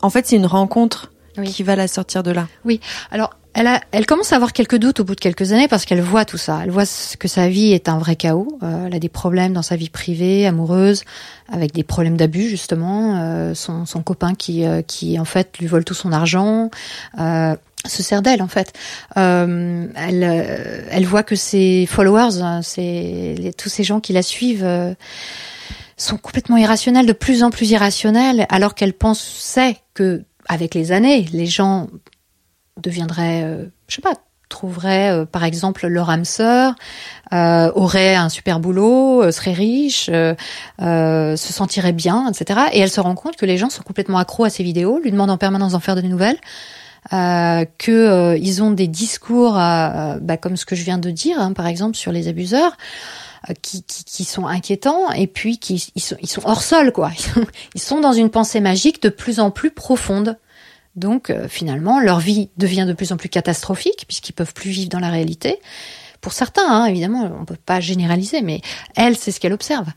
en fait, c'est une rencontre oui. qui va la sortir de là.
Oui. Alors elle, a, elle commence à avoir quelques doutes au bout de quelques années parce qu'elle voit tout ça. Elle voit que sa vie est un vrai chaos. Euh, elle a des problèmes dans sa vie privée, amoureuse, avec des problèmes d'abus justement. Euh, son, son, copain qui, euh, qui en fait lui vole tout son argent. Euh, se sert d'elle en fait. Euh, elle, elle voit que ses followers, hein, c'est les, tous ces gens qui la suivent, euh, sont complètement irrationnels, de plus en plus irrationnels, alors qu'elle pensait que avec les années, les gens deviendraient, euh, je sais pas, trouveraient euh, par exemple leur âme sœur, euh, auraient un super boulot, seraient riches, se sentiraient bien, etc. Et elle se rend compte que les gens sont complètement accros à ces vidéos, lui demandent en permanence d'en faire des nouvelles. Euh, que euh, ils ont des discours, euh, bah, comme ce que je viens de dire, hein, par exemple sur les abuseurs, qui, qui, qui, sont inquiétants et puis qui ils sont, ils sont hors sol quoi. [laughs] Ils sont dans une pensée magique de plus en plus profonde. Donc finalement, leur vie devient de plus en plus catastrophique puisqu'ils peuvent plus vivre dans la réalité. Pour certains, hein, évidemment, on peut pas généraliser, mais elle, c'est ce qu'elle observe.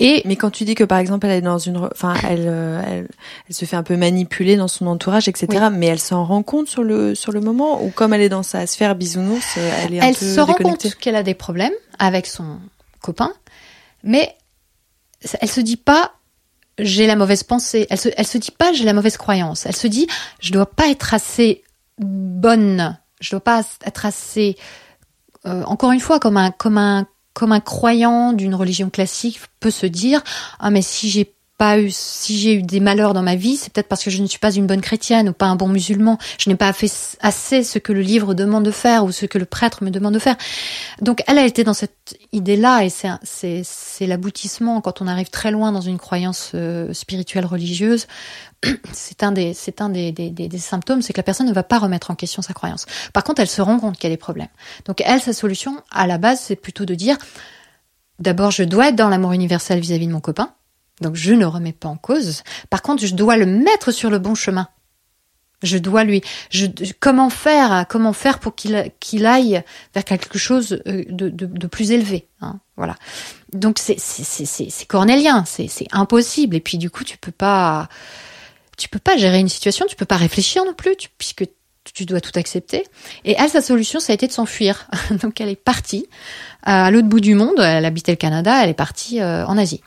Et mais quand tu dis que par exemple elle est dans une, enfin [coughs] elle, elle, elle, se fait un peu manipuler dans son entourage, etc. Oui. Mais elle s'en rend compte sur le sur le moment ou comme elle est dans sa sphère bisounours, elle est un
elle
peu
se rend compte qu'elle a des problèmes avec son copain, mais elle se dit pas j'ai la mauvaise pensée. Elle se elle se dit pas j'ai la mauvaise croyance. Elle se dit je dois pas être assez bonne, je dois pas être assez euh, encore une fois comme un comme un comme un croyant d'une religion classique peut se dire ah mais si j'ai si j'ai eu des malheurs dans ma vie, c'est peut-être parce que je ne suis pas une bonne chrétienne ou pas un bon musulman. Je n'ai pas fait assez ce que le livre demande de faire ou ce que le prêtre me demande de faire. Donc elle a été dans cette idée-là et c'est l'aboutissement quand on arrive très loin dans une croyance euh, spirituelle religieuse. [clears throat] C'est un des symptômes, c'est que la personne ne va pas remettre en question sa croyance. Par contre, elle se rend compte qu'il y a des problèmes. Donc elle, sa solution à la base, c'est plutôt de dire d'abord je dois être dans l'amour universel vis-à-vis -vis de mon copain donc je ne remets pas en cause. Par contre, je dois le mettre sur le bon chemin. Je dois lui, je, comment faire, comment faire pour qu'il qu'il aille vers quelque chose de, de, de plus élevé. Hein, voilà. Donc c'est c'est cornélien, c'est impossible. Et puis du coup, tu peux pas, tu peux pas gérer une situation, tu peux pas réfléchir non plus, puisque tu dois tout accepter. Et elle, sa solution, ça a été de s'enfuir. [laughs] Donc elle est partie à l'autre bout du monde. Elle habitait le Canada. Elle est partie euh, en Asie.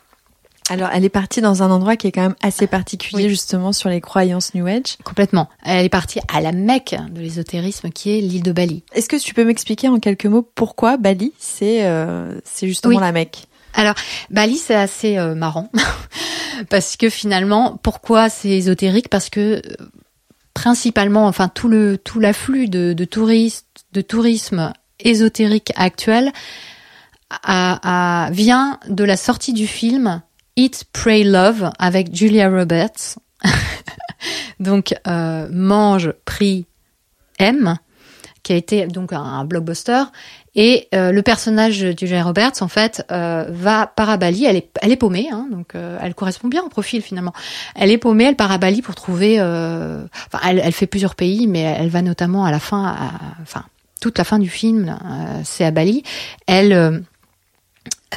Alors, elle est partie dans un endroit qui est quand même assez particulier, oui. justement, sur les croyances New Age.
Complètement. Elle est partie à la Mecque de l'ésotérisme, qui est l'île de Bali.
Est-ce que tu peux m'expliquer en quelques mots pourquoi Bali, c'est euh, c'est justement oui. la Mecque?
Alors, Bali, c'est assez euh, marrant [laughs] parce que finalement, pourquoi c'est ésotérique? Parce que euh, principalement, enfin tout le tout l'afflux de, de touristes, de tourisme ésotérique actuel a, a- vient de la sortie du film Eat, Pray, Love avec Julia Roberts. [laughs] donc euh, mange, prie, aime, qui a été donc un, blockbuster. Et euh, le personnage de Julia Roberts, en fait, euh, va part à Bali. Elle est, elle est paumée, hein, donc euh, elle correspond bien au profil finalement. Elle est paumée, elle part à Bali pour trouver. euh, Enfin, elle, elle fait plusieurs pays, mais elle va notamment à la fin, enfin toute la fin du film, c'est à Bali. Elle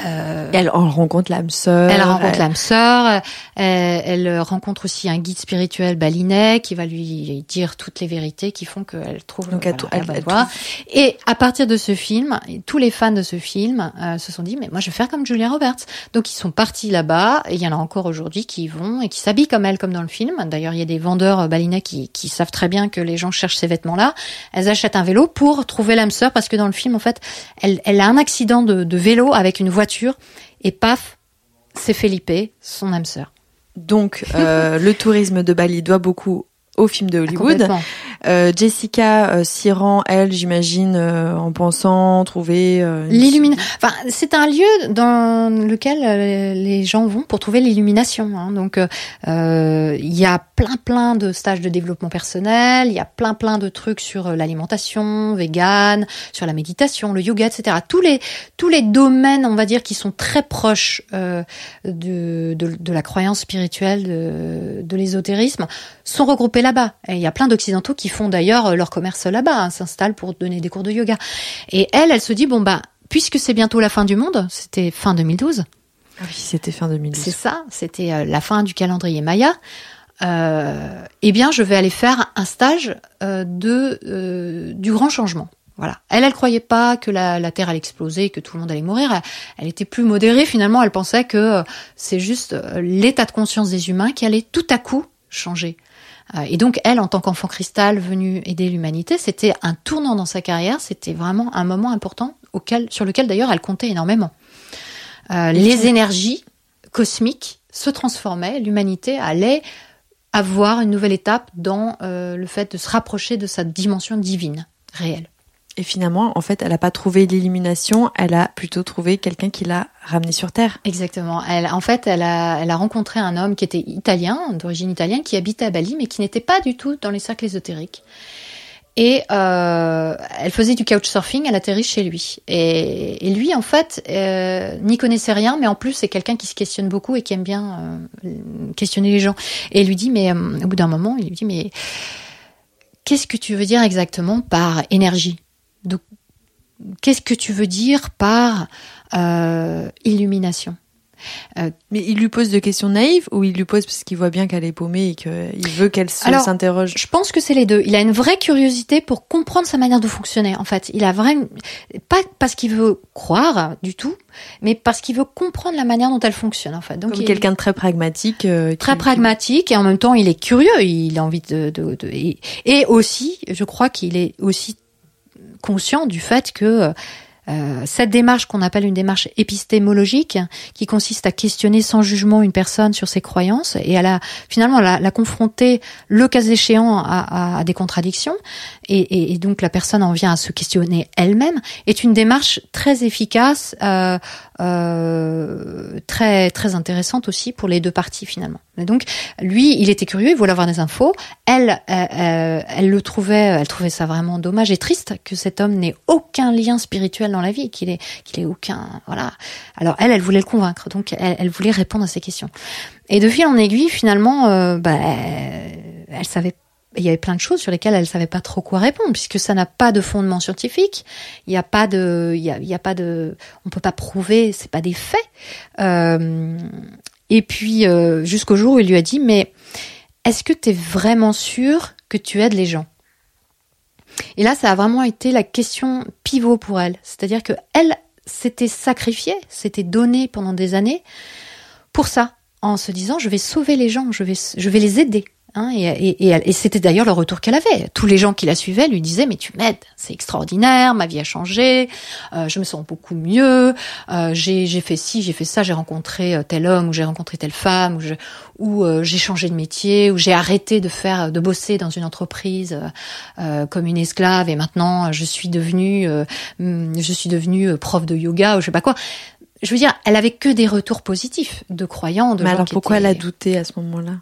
euh, euh,
Elle en rencontre l'âme sœur.
elle rencontre
elle-
l'âme sœur, euh, elle rencontre aussi un guide spirituel balinais qui va lui dire toutes les vérités qui font qu'elle trouve
Donc, elle
voilà,
tou-
elle. Et à partir de ce film, tous les fans de ce film euh, se sont dit mais moi je vais faire comme Julia Roberts. Donc ils sont partis là-bas et il y en a encore aujourd'hui qui y vont et qui s'habillent comme elle comme dans le film. D'ailleurs il y a des vendeurs euh, balinais qui, qui savent très bien que les gens cherchent ces vêtements-là. Elles achètent un vélo pour trouver l'âme sœur parce que dans le film en fait elle, elle a un accident de, de vélo avec une voiture et paf c'est Felipe, son âme sœur.
Donc, euh, le tourisme de Bali doit beaucoup au film de Hollywood. Euh, Jessica euh, s'y rend, elle, j'imagine, euh, en pensant trouver
L'illumination. Enfin, c'est un lieu dans lequel les gens vont pour trouver l'illumination. hein. Donc, il y a plein plein de stages de développement personnel. Il y a plein plein de trucs sur l'alimentation végane, sur la méditation, le yoga, etc. Tous les tous les domaines, on va dire, qui sont très proches euh, de, de de la croyance spirituelle, de, de l'ésotérisme, sont regroupés là-bas. Il y a plein d'occidentaux qui font d'ailleurs leur commerce là-bas, hein, s'installent pour donner des cours de yoga. Et elle, elle se dit bon bah puisque c'est bientôt la fin du monde, c'était fin 2012,
Ah oui, c'était fin 2010.
c'est ça, c'était euh, la fin du calendrier Maya. Euh, eh bien, je vais aller faire un stage euh, de euh, du grand changement. Voilà. Elle, elle croyait pas que la, la Terre allait exploser, que tout le monde allait mourir. Elle, elle était plus modérée finalement. Elle pensait que euh, c'est juste euh, l'état de conscience des humains qui allait tout à coup changer. Euh, et donc, elle, en tant qu'enfant cristal venue aider l'humanité, c'était un tournant dans sa carrière. C'était vraiment un moment important auquel, sur lequel d'ailleurs elle comptait énormément. Euh, les énergies cosmiques se transformaient. L'humanité allait avoir une nouvelle étape dans euh, le fait de se rapprocher de sa dimension divine réelle.
Et finalement, en fait, elle n'a pas trouvé l'illumination, elle a plutôt trouvé quelqu'un qui l'a ramenée sur Terre.
Exactement. Elle, en fait, elle a, elle a rencontré un homme qui était italien, d'origine italienne, qui habitait à Bali, mais qui n'était pas du tout dans les cercles ésotériques. Et euh, elle faisait du couchsurfing, elle atterrit chez lui. Et, et lui, en fait, euh, n'y connaissait rien, mais en plus, c'est quelqu'un qui se questionne beaucoup et qui aime bien euh, questionner les gens. Et lui dit, mais euh, au bout d'un moment, il lui dit, mais qu'est-ce que tu veux dire exactement par énergie? Donc, qu'est-ce que tu veux dire par euh, illumination?
Mais il lui pose des questions naïves ou il lui pose parce qu'il voit bien qu'elle est paumée et qu'il veut qu'elle s'interroge?
Je pense que c'est les deux. Il a une vraie curiosité pour comprendre sa manière de fonctionner. En fait, il a vraiment pas parce qu'il veut croire du tout, mais parce qu'il veut comprendre la manière dont elle fonctionne. En fait, donc
comme
il est
quelqu'un de très pragmatique. euh, qui-
très pragmatique et en même temps il est curieux. Il a envie de, de, de- et, et aussi, je crois qu'il est aussi conscient du fait que euh, cette démarche qu'on appelle une démarche épistémologique, qui consiste à questionner sans jugement une personne sur ses croyances et à la finalement la, la confronter le cas échéant à des contradictions, et, et- et donc la personne en vient à se questionner elle-même, est une démarche très efficace, euh, euh, très très intéressante aussi pour les deux parties finalement. Et donc lui, il était curieux, il voulait avoir des infos. Elle, euh, euh, elle le trouvait, elle trouvait ça vraiment dommage et triste que cet homme n'ait aucun lien spirituel dans la vie, qu'il ait, qu'il ait aucun, voilà. Alors elle, elle voulait le convaincre, donc elle, elle voulait répondre à ses questions. Et de fil en aiguille, finalement, euh, bah, elle savait il y avait plein de choses sur lesquelles elle savait pas trop quoi répondre puisque ça n'a pas de fondement scientifique. Il n'y a pas de, il y a, pas de, on peut pas prouver, c'est pas des faits. Euh, et puis euh, jusqu'au jour où il lui a dit mais est-ce que tu es vraiment sûr que tu aides les gens? Et là, ça a vraiment été la question pivot pour elle. C'est-à-dire que elle s'était sacrifiée, s'était donnée pendant des années pour ça, en se disant je vais sauver les gens, je vais, je vais les aider. Hein, et, c'était d'ailleurs le retour qu'elle avait. Tous les gens qui la suivaient lui disaient mais tu m'aides, c'est extraordinaire, ma vie a changé, euh, je me sens beaucoup mieux, euh, j'ai fait ci, j'ai fait ça, j'ai rencontré euh, tel homme ou j'ai rencontré telle femme ou euh, j'ai changé de métier ou j'ai arrêté de faire de bosser dans une entreprise euh, euh, comme une esclave et maintenant je suis devenue euh, hum, je suis devenue euh, prof de yoga ou je sais pas quoi. Je veux dire, elle avait que des retours positifs de croyants, de
Mais
gens
alors
qui
pourquoi elle
étaient-
a douté à ce moment-là?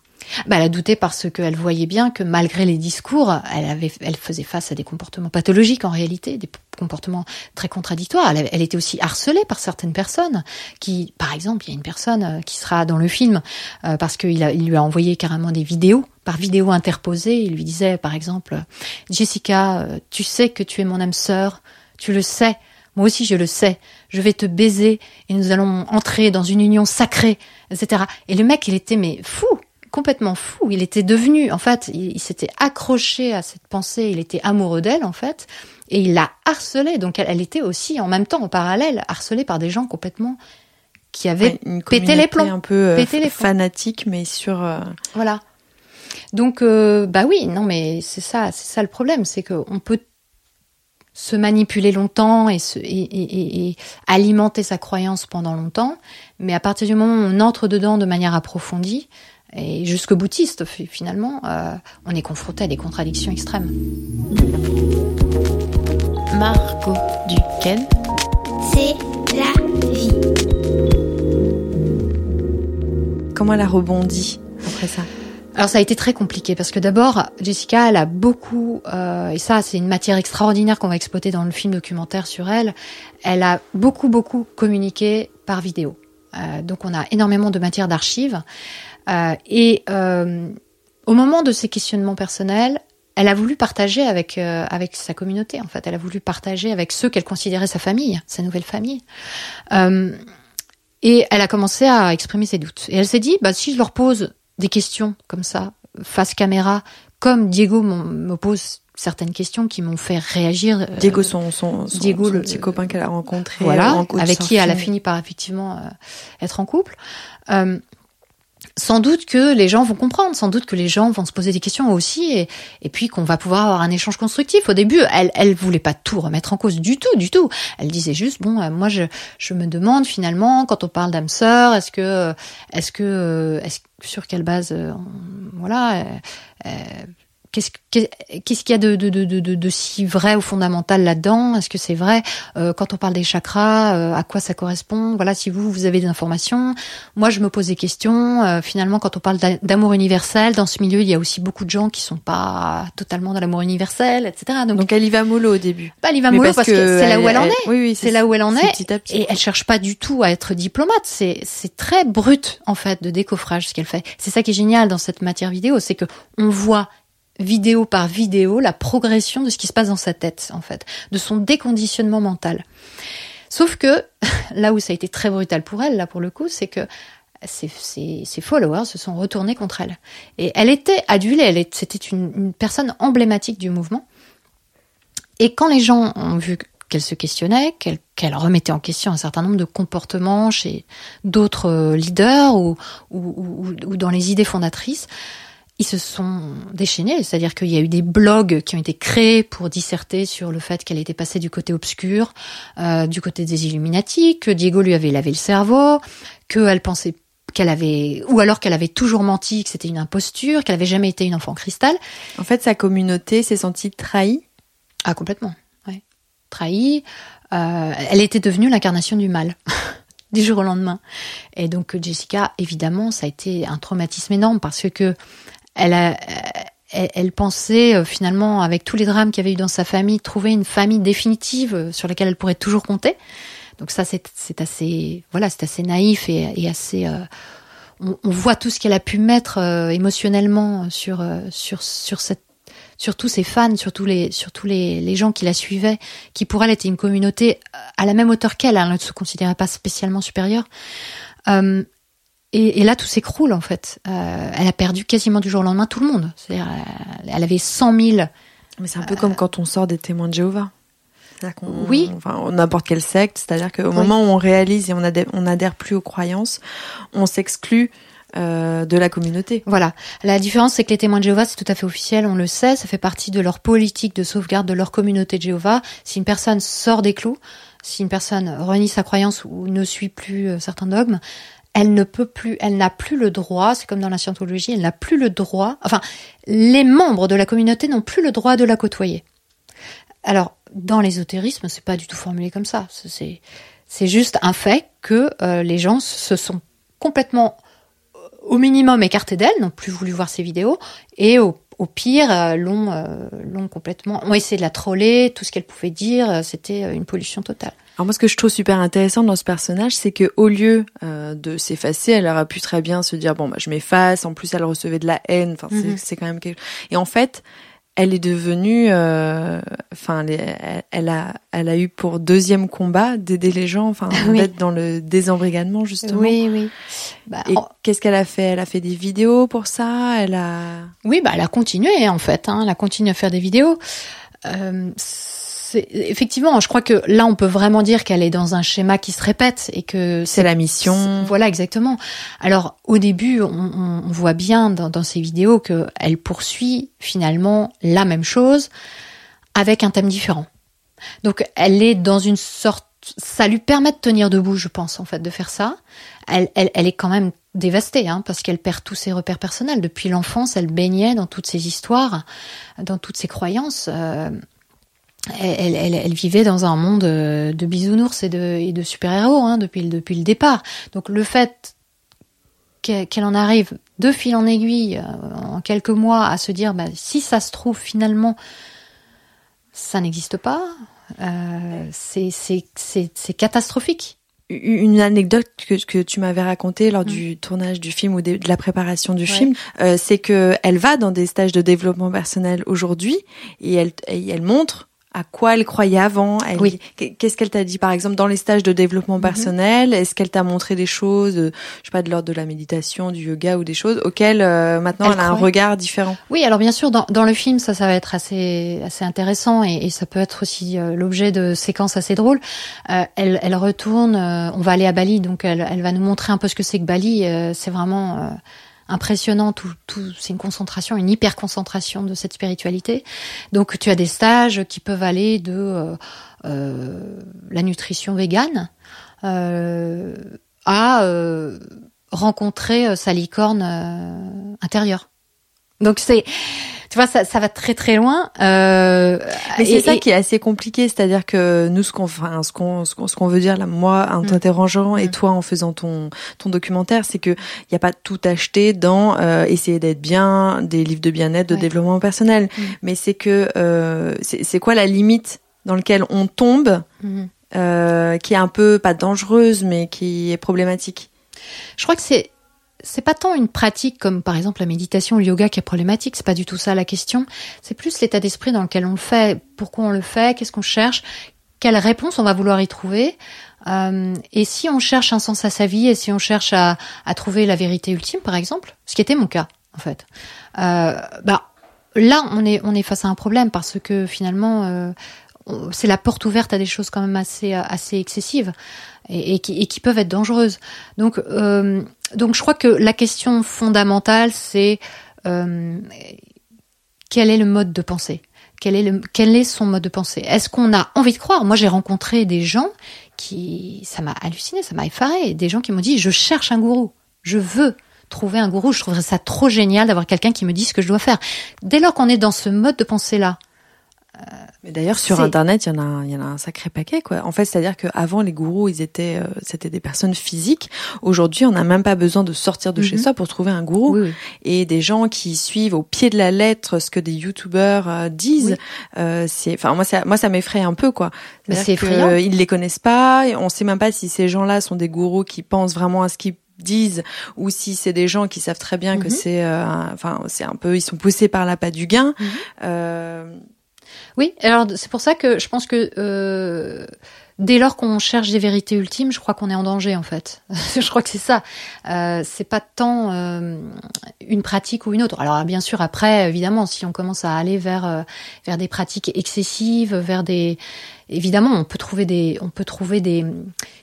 Bah, elle a douté parce qu'elle voyait bien que malgré les discours, elle avait, elle faisait face à des comportements pathologiques en réalité, des comportements très contradictoires. Elle, elle était aussi harcelée par certaines personnes qui, par exemple, il y a une personne euh, qui sera dans le film euh, parce qu'il a- il lui a envoyé carrément des vidéos par vidéo interposée. Il lui disait, par exemple, Jessica, euh, tu sais que tu es mon âme sœur, tu le sais. Moi aussi, je le sais. Je vais te baiser et nous allons entrer dans une union sacrée, etc. Et le mec, il était mais fou, complètement fou. Il était devenu, en fait, il, il s'était accroché à cette pensée. Il était amoureux d'elle, en fait, et il l'a harcelée. Donc, elle, elle était aussi, en même temps, en parallèle, harcelée par des gens complètement qui avaient
une
pété les plombs.
un peu euh,
Pété les
fanatique, mais sur. euh,
Voilà. Donc, euh, bah oui, non, mais c'est ça, c'est ça le problème, c'est qu'on peut se manipuler longtemps et, se, et, et- et- et alimenter sa croyance pendant longtemps, mais à partir du moment où on entre dedans de manière approfondie et jusqu'au boutiste, fi- finalement, euh, on est confronté à des contradictions extrêmes.
Margot Duquesne.
C'est la vie.
Comment elle a rebondi après ça?
Alors ça a été très compliqué parce que d'abord Jessica elle a beaucoup euh, et ça c'est une matière extraordinaire qu'on va exploiter dans le film documentaire sur elle. Elle a beaucoup beaucoup communiqué par vidéo. Euh, donc on a énormément de matière d'archives Euh, et au moment de ses questionnements personnels, elle a voulu partager avec avec sa communauté en fait. Elle a voulu partager avec ceux qu'elle considérait sa famille, sa nouvelle famille. Euh, et elle a commencé à exprimer ses doutes. Et elle s'est dit, bah, si je leur pose des questions comme ça, face caméra, comme Diego me pose certaines questions qui m'ont fait réagir. euh,
Diego, son, son, son,
Diego,
son
le-
petit copain qu'elle a rencontré.
voilà, avec qui elle a fini par effectivement euh, être en couple. Euh, sans doute que les gens vont comprendre, sans doute que les gens vont se poser des questions aussi, et, puis qu'on va pouvoir avoir un échange constructif. Au début, elle, elle voulait pas tout remettre en cause du tout, du tout. Elle disait juste bon, euh, moi je, me demande finalement quand on parle d'âme sœur, est-ce que, est-ce que, euh, est-ce sur quelle base, euh, voilà. euh, euh, Qu'est-ce qu'est- qu'est-ce qu'il y a de, de, de, de, de- de si vrai ou fondamental là-dedans? Est-ce que c'est vrai? Euh, Quand on parle des chakras, euh, à quoi ça correspond? Voilà, si vous, vous avez des informations. Moi, je me pose des questions. Euh, finalement, quand on parle d'a- d'amour universel, dans ce milieu, il y a aussi beaucoup de gens qui sont pas totalement dans l'amour universel, etc. Donc,
Donc elle y va mollo au début.
bah, elle y va mollo parce, que, c'est là où elle, en est.
Oui, oui,
C'est là où elle en est.
Petit à petit.
Et elle cherche pas du tout à être diplomate. C'est c'est très brut en fait de décoffrage ce qu'elle fait. C'est ça qui est génial dans cette matière vidéo, c'est que on voit vidéo par vidéo la progression de ce qui se passe dans sa tête en fait, de son déconditionnement mental. Sauf que [laughs] là où ça a été très brutal pour elle, là pour le coup, c'est que ses, followers se sont retournés contre elle. Et elle était adulée, c'était une, personne emblématique du mouvement. Et quand les gens ont vu qu'elle se questionnait, qu'elle remettait en question un certain nombre de comportements chez d'autres euh, leaders ou- ou dans les idées fondatrices, ils se sont déchaînés. C'est-à-dire qu'il y a eu des blogs qui ont été créés pour disserter sur le fait qu'elle était passée du côté obscur, euh, du côté des Illuminati, que Diego lui avait lavé le cerveau, qu'elle pensait qu'elle avait, ou alors qu'elle avait toujours menti, que c'était une imposture, qu'elle avait jamais été une enfant cristal.
En fait, sa communauté s'est sentie trahie.
Ah, complètement. Ouais. Trahie. Euh, elle était devenue l'incarnation du mal. [laughs] du jour au lendemain. Et donc Jessica, évidemment, ça a été un traumatisme énorme parce que elle a, euh, elle, pensait euh, finalement, avec tous les drames qu'il y avait eu dans sa famille, trouver une famille définitive euh, sur laquelle elle pourrait toujours compter. Donc ça, c'est assez, voilà, c'est assez naïf et, et assez. euh, on, on voit tout ce qu'elle a pu mettre euh, émotionnellement sur sur sur cette sur tous ses fans, sur tous les sur tous les, les gens qui la suivaient, qui pour elle était une communauté à la même hauteur qu'elle. Elle ne se considérait pas spécialement supérieure. Et, et là, tout s'écroule en fait. Euh, elle a perdu quasiment du jour au lendemain tout le monde. C'est-à-dire, elle, avait 100 000
Mais c'est un peu comme quand on sort des témoins de Jéhovah. C'est-à-dire qu'on-
Oui.
Enfin, n'importe quelle secte. C'est-à-dire qu'au
Oui.
moment où on réalise et on adhère, on adhère plus aux croyances, on s'exclut euh, de la communauté.
Voilà. La différence, c'est que les témoins de Jéhovah, c'est tout à fait officiel, on le sait, ça fait partie de leur politique de sauvegarde de leur communauté de Jéhovah. Si une personne sort des clous, si une personne renie sa croyance ou ne suit plus euh, certains dogmes, elle ne peut plus, elle n'a plus le droit, c'est comme dans la scientologie, elle n'a plus le droit, enfin, les membres de la communauté n'ont plus le droit de la côtoyer. Alors, dans l'ésotérisme, c'est pas du tout formulé comme ça. C'est, c'est juste un fait que euh, les gens se sont complètement, euh, au minimum, écartés d'elle, n'ont plus voulu voir ses vidéos, et au, pire, euh, l'ont, complètement, ont essayé de la troller, tout ce qu'elle pouvait dire, c'était une pollution totale.
Alors moi, ce que je trouve super intéressant dans ce personnage, c'est que au lieu euh, de s'effacer, elle aurait pu très bien se dire bon bah je m'efface. En plus, elle recevait de la haine. Enfin, c'est-
Mhm.
c'est quand même quelque. Et en fait, elle est devenue, euh, enfin, elle, a, elle a eu pour deuxième combat d'aider les gens, enfin, [laughs]
Oui.
d'être dans le désembrigadement justement.
Oui, oui. Bah,
Et qu'est-ce qu'elle a fait? Elle a fait des vidéos pour ça? Elle a.
Oui, bah, elle a continué en fait. Hein, elle a continué à faire des vidéos. Euh, effectivement, je crois que là, on peut vraiment dire qu'elle est dans un schéma qui se répète et que
C'est la mission.
Voilà, exactement. Alors, au début, on, voit bien dans, dans ces vidéos que elle poursuit finalement la même chose avec un thème différent. Donc, elle est dans une sorte, ça lui permet de tenir debout, je pense, en fait, de faire ça. Elle, elle, elle est quand même dévastée, hein, parce qu'elle perd tous ses repères personnels. Depuis l'enfance, elle baignait dans toutes ces histoires, dans toutes ces croyances. euh, elle, elle, elle vivait dans un monde euh, de bisounours et de, et de super-héros hein, depuis, le- depuis le départ. Donc le fait qu'elle en arrive de fil en aiguille euh, en quelques mois à se dire bah, si ça se trouve finalement ça n'existe pas, euh, c'est catastrophique.
Une anecdote que, que tu m'avais racontée lors du tournage du film ou de la préparation du
Ouais.
film, euh, c'est que elle va dans des stages de développement personnel aujourd'hui et elle, et elle montre à quoi elle croyait avant. Elle,
Oui.
Qu'est-ce qu'elle t'a dit par exemple dans les stages de développement personnel? Est-ce qu'elle t'a montré des choses, euh, je sais pas, de l'ordre de la méditation, du yoga ou des choses auxquelles euh, maintenant elle,
Elle
a un regard différent?
Oui, alors bien sûr, dans, dans le film, ça, ça va être assez, assez intéressant et, et ça peut être aussi euh, l'objet de séquences assez drôles. Euh, elle, elle retourne, euh, on va aller à Bali, donc elle, elle va nous montrer un peu ce que c'est que Bali. Euh, c'est vraiment euh, impressionnant, tout, c'est une concentration, une hyper concentration de cette spiritualité. Donc tu as des stages qui peuvent aller de euh, euh, la nutrition végane euh, à rencontrer sa licorne intérieure. Donc c'est, tu vois, ça, ça va très très loin. Euh,
Mais c'est ça
et-
qui est assez compliqué, c'est-à-dire que nous, ce qu'on, enfin, ce qu'on, ce qu'on, qu'on veut dire là, moi, en
Mm.
t'interrogeant et
Mm.
toi en faisant ton ton documentaire, c'est que il y a pas tout acheté dans euh, essayer d'être bien, des livres de bien-être, de
Ouais.
développement personnel,
Mm.
mais c'est que euh, c'est, c'est quoi la limite dans laquelle on tombe,
Mhm.
euh, qui est un peu pas dangereuse, mais qui est problématique?
Je crois que c'est c'est pas tant une pratique comme par exemple la méditation ou le yoga qui est problématique, c'est pas du tout ça la question. C'est plus l'état d'esprit dans lequel on le fait, pourquoi on le fait, qu'est-ce qu'on cherche, quelle réponse on va vouloir y trouver. Euh, et si on cherche un sens à sa vie et si on cherche à, à trouver la vérité ultime, par exemple, ce qui était mon cas en fait, euh, bah là on est on est face à un problème parce que finalement euh, c'est la porte ouverte à des choses quand même assez assez excessives et, et qui, et qui peuvent être dangereuses. Donc euh, donc je crois que la question fondamentale c'est euh, quel est le mode de pensée? Quel est, quel est son mode de pensée? Est-ce qu'on a envie de croire? Moi, j'ai rencontré des gens qui, ça m'a halluciné, ça m'a effaré, des gens qui m'ont dit, je cherche un gourou, je veux trouver un gourou, je trouverais ça trop génial d'avoir quelqu'un qui me dise ce que je dois faire. Dès lors qu'on est dans ce mode de pensée-là,
Mais d'ailleurs, sur Internet, il y en a, un- il y en a un sacré paquet, quoi. En fait, c'est-à-dire qu'avant, les gourous, ils étaient, euh, c'était des personnes physiques. Aujourd'hui, on n'a même pas besoin de sortir de chez
Mhm.
soi pour trouver un gourou.
oui, oui.
Et des gens qui suivent au pied de la lettre ce que des youtubeurs euh, disent,
Oui.
euh, c'est, enfin, moi, ça, moi, ça m'effraie un peu, quoi.
Mais
C'est-à-dire
c'est effrayant.
euh, Ils les connaissent pas. On sait même pas si ces gens-là sont des gourous qui pensent vraiment à ce qu'ils disent ou si c'est des gens qui savent très bien que
Mhm.
c'est euh, enfin c'est un peu ils sont poussés par l'appât du gain euh,
Oui, alors c'est pour ça que je pense que euh, dès lors qu'on cherche des vérités ultimes, je crois qu'on est en danger en fait. [laughs] je crois que c'est ça. Euh, c'est pas tant euh, une pratique ou une autre. Alors bien sûr après, évidemment, si on commence à aller vers euh, vers des pratiques excessives, vers des évidemment, on peut trouver des on peut trouver des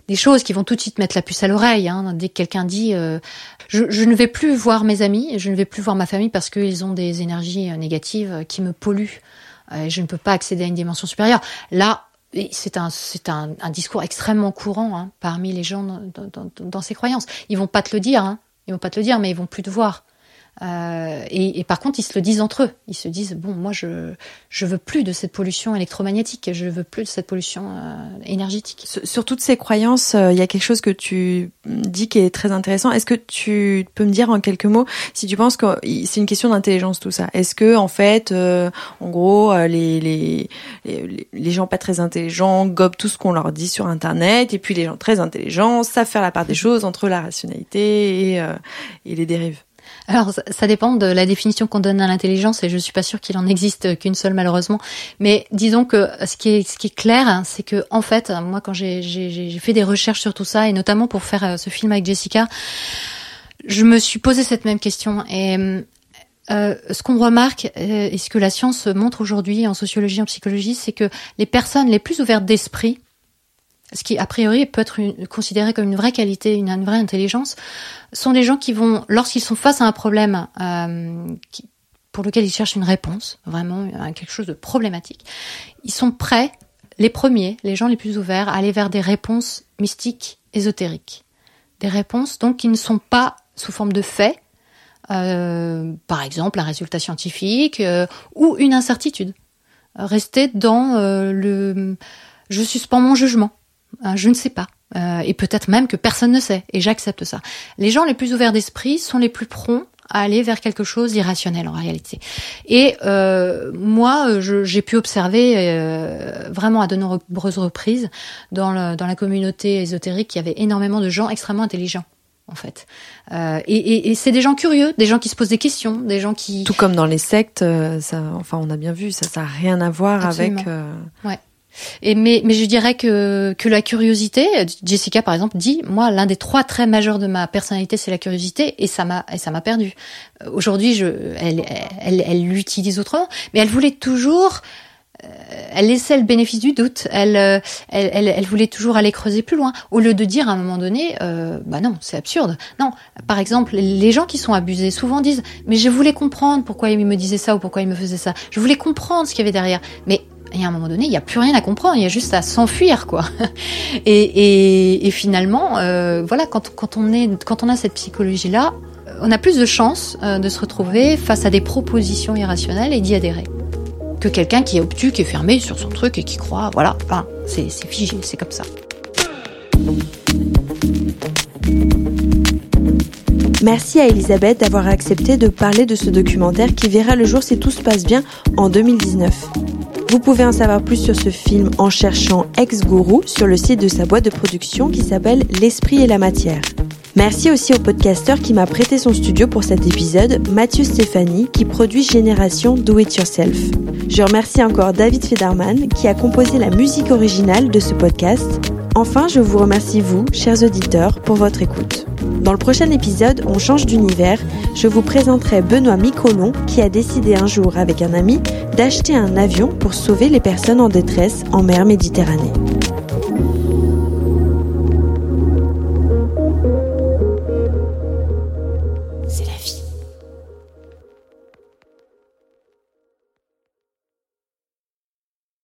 des choses qui vont tout de suite mettre la puce à l'oreille. Hein. Dès que quelqu'un dit je, je ne vais plus voir mes amis, je ne vais plus voir ma famille parce qu'ils ont des énergies négatives qui me polluent. Je ne peux pas accéder à une dimension supérieure. Là, c'est un, c'est un, un, discours extrêmement courant hein, parmi les gens dans, dans, dans, ces croyances. Ils vont pas te le dire, hein, ils vont pas te le dire, mais ils vont plus te voir. Euh, et, et, par contre, ils se le disent entre eux. Ils se disent bon, moi, je je veux plus de cette pollution électromagnétique. Je veux plus de cette pollution euh, énergétique.
Sur, toutes ces croyances, euh, il y a quelque chose que tu dis qui est très intéressant. Est-ce que tu peux me dire en quelques mots si tu penses que c'est une question d'intelligence tout ça Est-ce que en fait, euh, en gros, les, les les les gens pas très intelligents gobent tout ce qu'on leur dit sur Internet, et puis les gens très intelligents savent faire la part des choses entre la rationalité et, et les dérives?
Alors, ça dépend de la définition qu'on donne à l'intelligence, et je suis pas sûre qu'il en existe qu'une seule malheureusement. Mais disons que ce qui est, clair, c'est que en fait, moi, quand j'ai fait des recherches sur tout ça, et notamment pour faire euh, ce film avec Jessica, je me suis posé cette même question. Et euh, ce qu'on remarque euh, et ce que la science montre aujourd'hui en sociologie, en psychologie, c'est que les personnes les plus ouvertes d'esprit, ce qui a priori peut être considéré comme une vraie qualité, une, vraie intelligence, sont des gens qui vont, lorsqu'ils sont face à un problème euh, qui, pour lequel ils cherchent une réponse, vraiment euh, quelque chose de problématique, ils sont prêts, les premiers, les gens les plus ouverts, à aller vers des réponses mystiques, ésotériques. Des réponses donc qui ne sont pas sous forme de faits, euh, par exemple un résultat scientifique euh, ou une incertitude. Rester dans euh, le je suspends mon jugement je ne sais pas. Euh, et peut-être même que personne ne sait. Et j'accepte ça. Les gens les plus ouverts d'esprit sont les plus prompts à aller vers quelque chose d'irrationnel en réalité. Et euh, moi, j'ai pu observer euh, vraiment à de nombreuses reprises dans, le, dans la communauté ésotérique qu'il y avait énormément de gens extrêmement intelligents en fait. Euh, et, et, et c'est des gens curieux, des gens qui se posent des questions, des gens qui...
Tout comme dans les sectes, ça, enfin on a bien vu, ça n'a rien à voir
Absolument.
avec...
Ouais. Et mais, mais je dirais que, que la curiosité, Jessica par exemple dit, moi l'un des trois traits majeurs de ma personnalité c'est la curiosité et ça m'a et ça m'a perdu. Euh, aujourd'hui je, elle, elle, elle l'utilise autrement, mais elle voulait toujours, euh, elle laissait le bénéfice du doute. Elle, euh, elle, elle, elle, voulait toujours aller creuser plus loin, au lieu de dire à un moment donné, bah non, c'est absurde. Non, par exemple, les gens qui sont abusés souvent disent, mais je voulais comprendre pourquoi il me disait ça ou pourquoi il me faisait ça. Je voulais comprendre ce qu'il y avait derrière. Mais et à un moment donné, il n'y a plus rien à comprendre, il y a juste à s'enfuir, quoi. [laughs] Et, finalement, euh, voilà, quand, on est, quand on a cette psychologie-là, on a plus de chances euh, de se retrouver face à des propositions irrationnelles et d'y adhérer que quelqu'un qui est obtus, qui est fermé sur son truc et qui croit, voilà, c'est figé, c'est comme ça.
Merci à Elisabeth d'avoir accepté de parler de ce documentaire qui verra le jour si tout se passe bien en 2019. Vous pouvez en savoir plus sur ce film en cherchant Ex-Gourou sur le site de sa boîte de production qui s'appelle L'Esprit et la Matière. Merci aussi au podcasteur qui m'a prêté son studio pour cet épisode, Mathieu Stéphanie, qui produit Génération Do It Yourself. Je remercie encore David Federman qui a composé la musique originale de ce podcast. Enfin, je vous remercie vous, chers auditeurs, pour votre écoute. Dans le prochain épisode, on change d'univers. Je vous présenterai Benoît Micolon qui a décidé un jour avec un ami d'acheter un avion pour sauver les personnes en détresse en mer Méditerranée.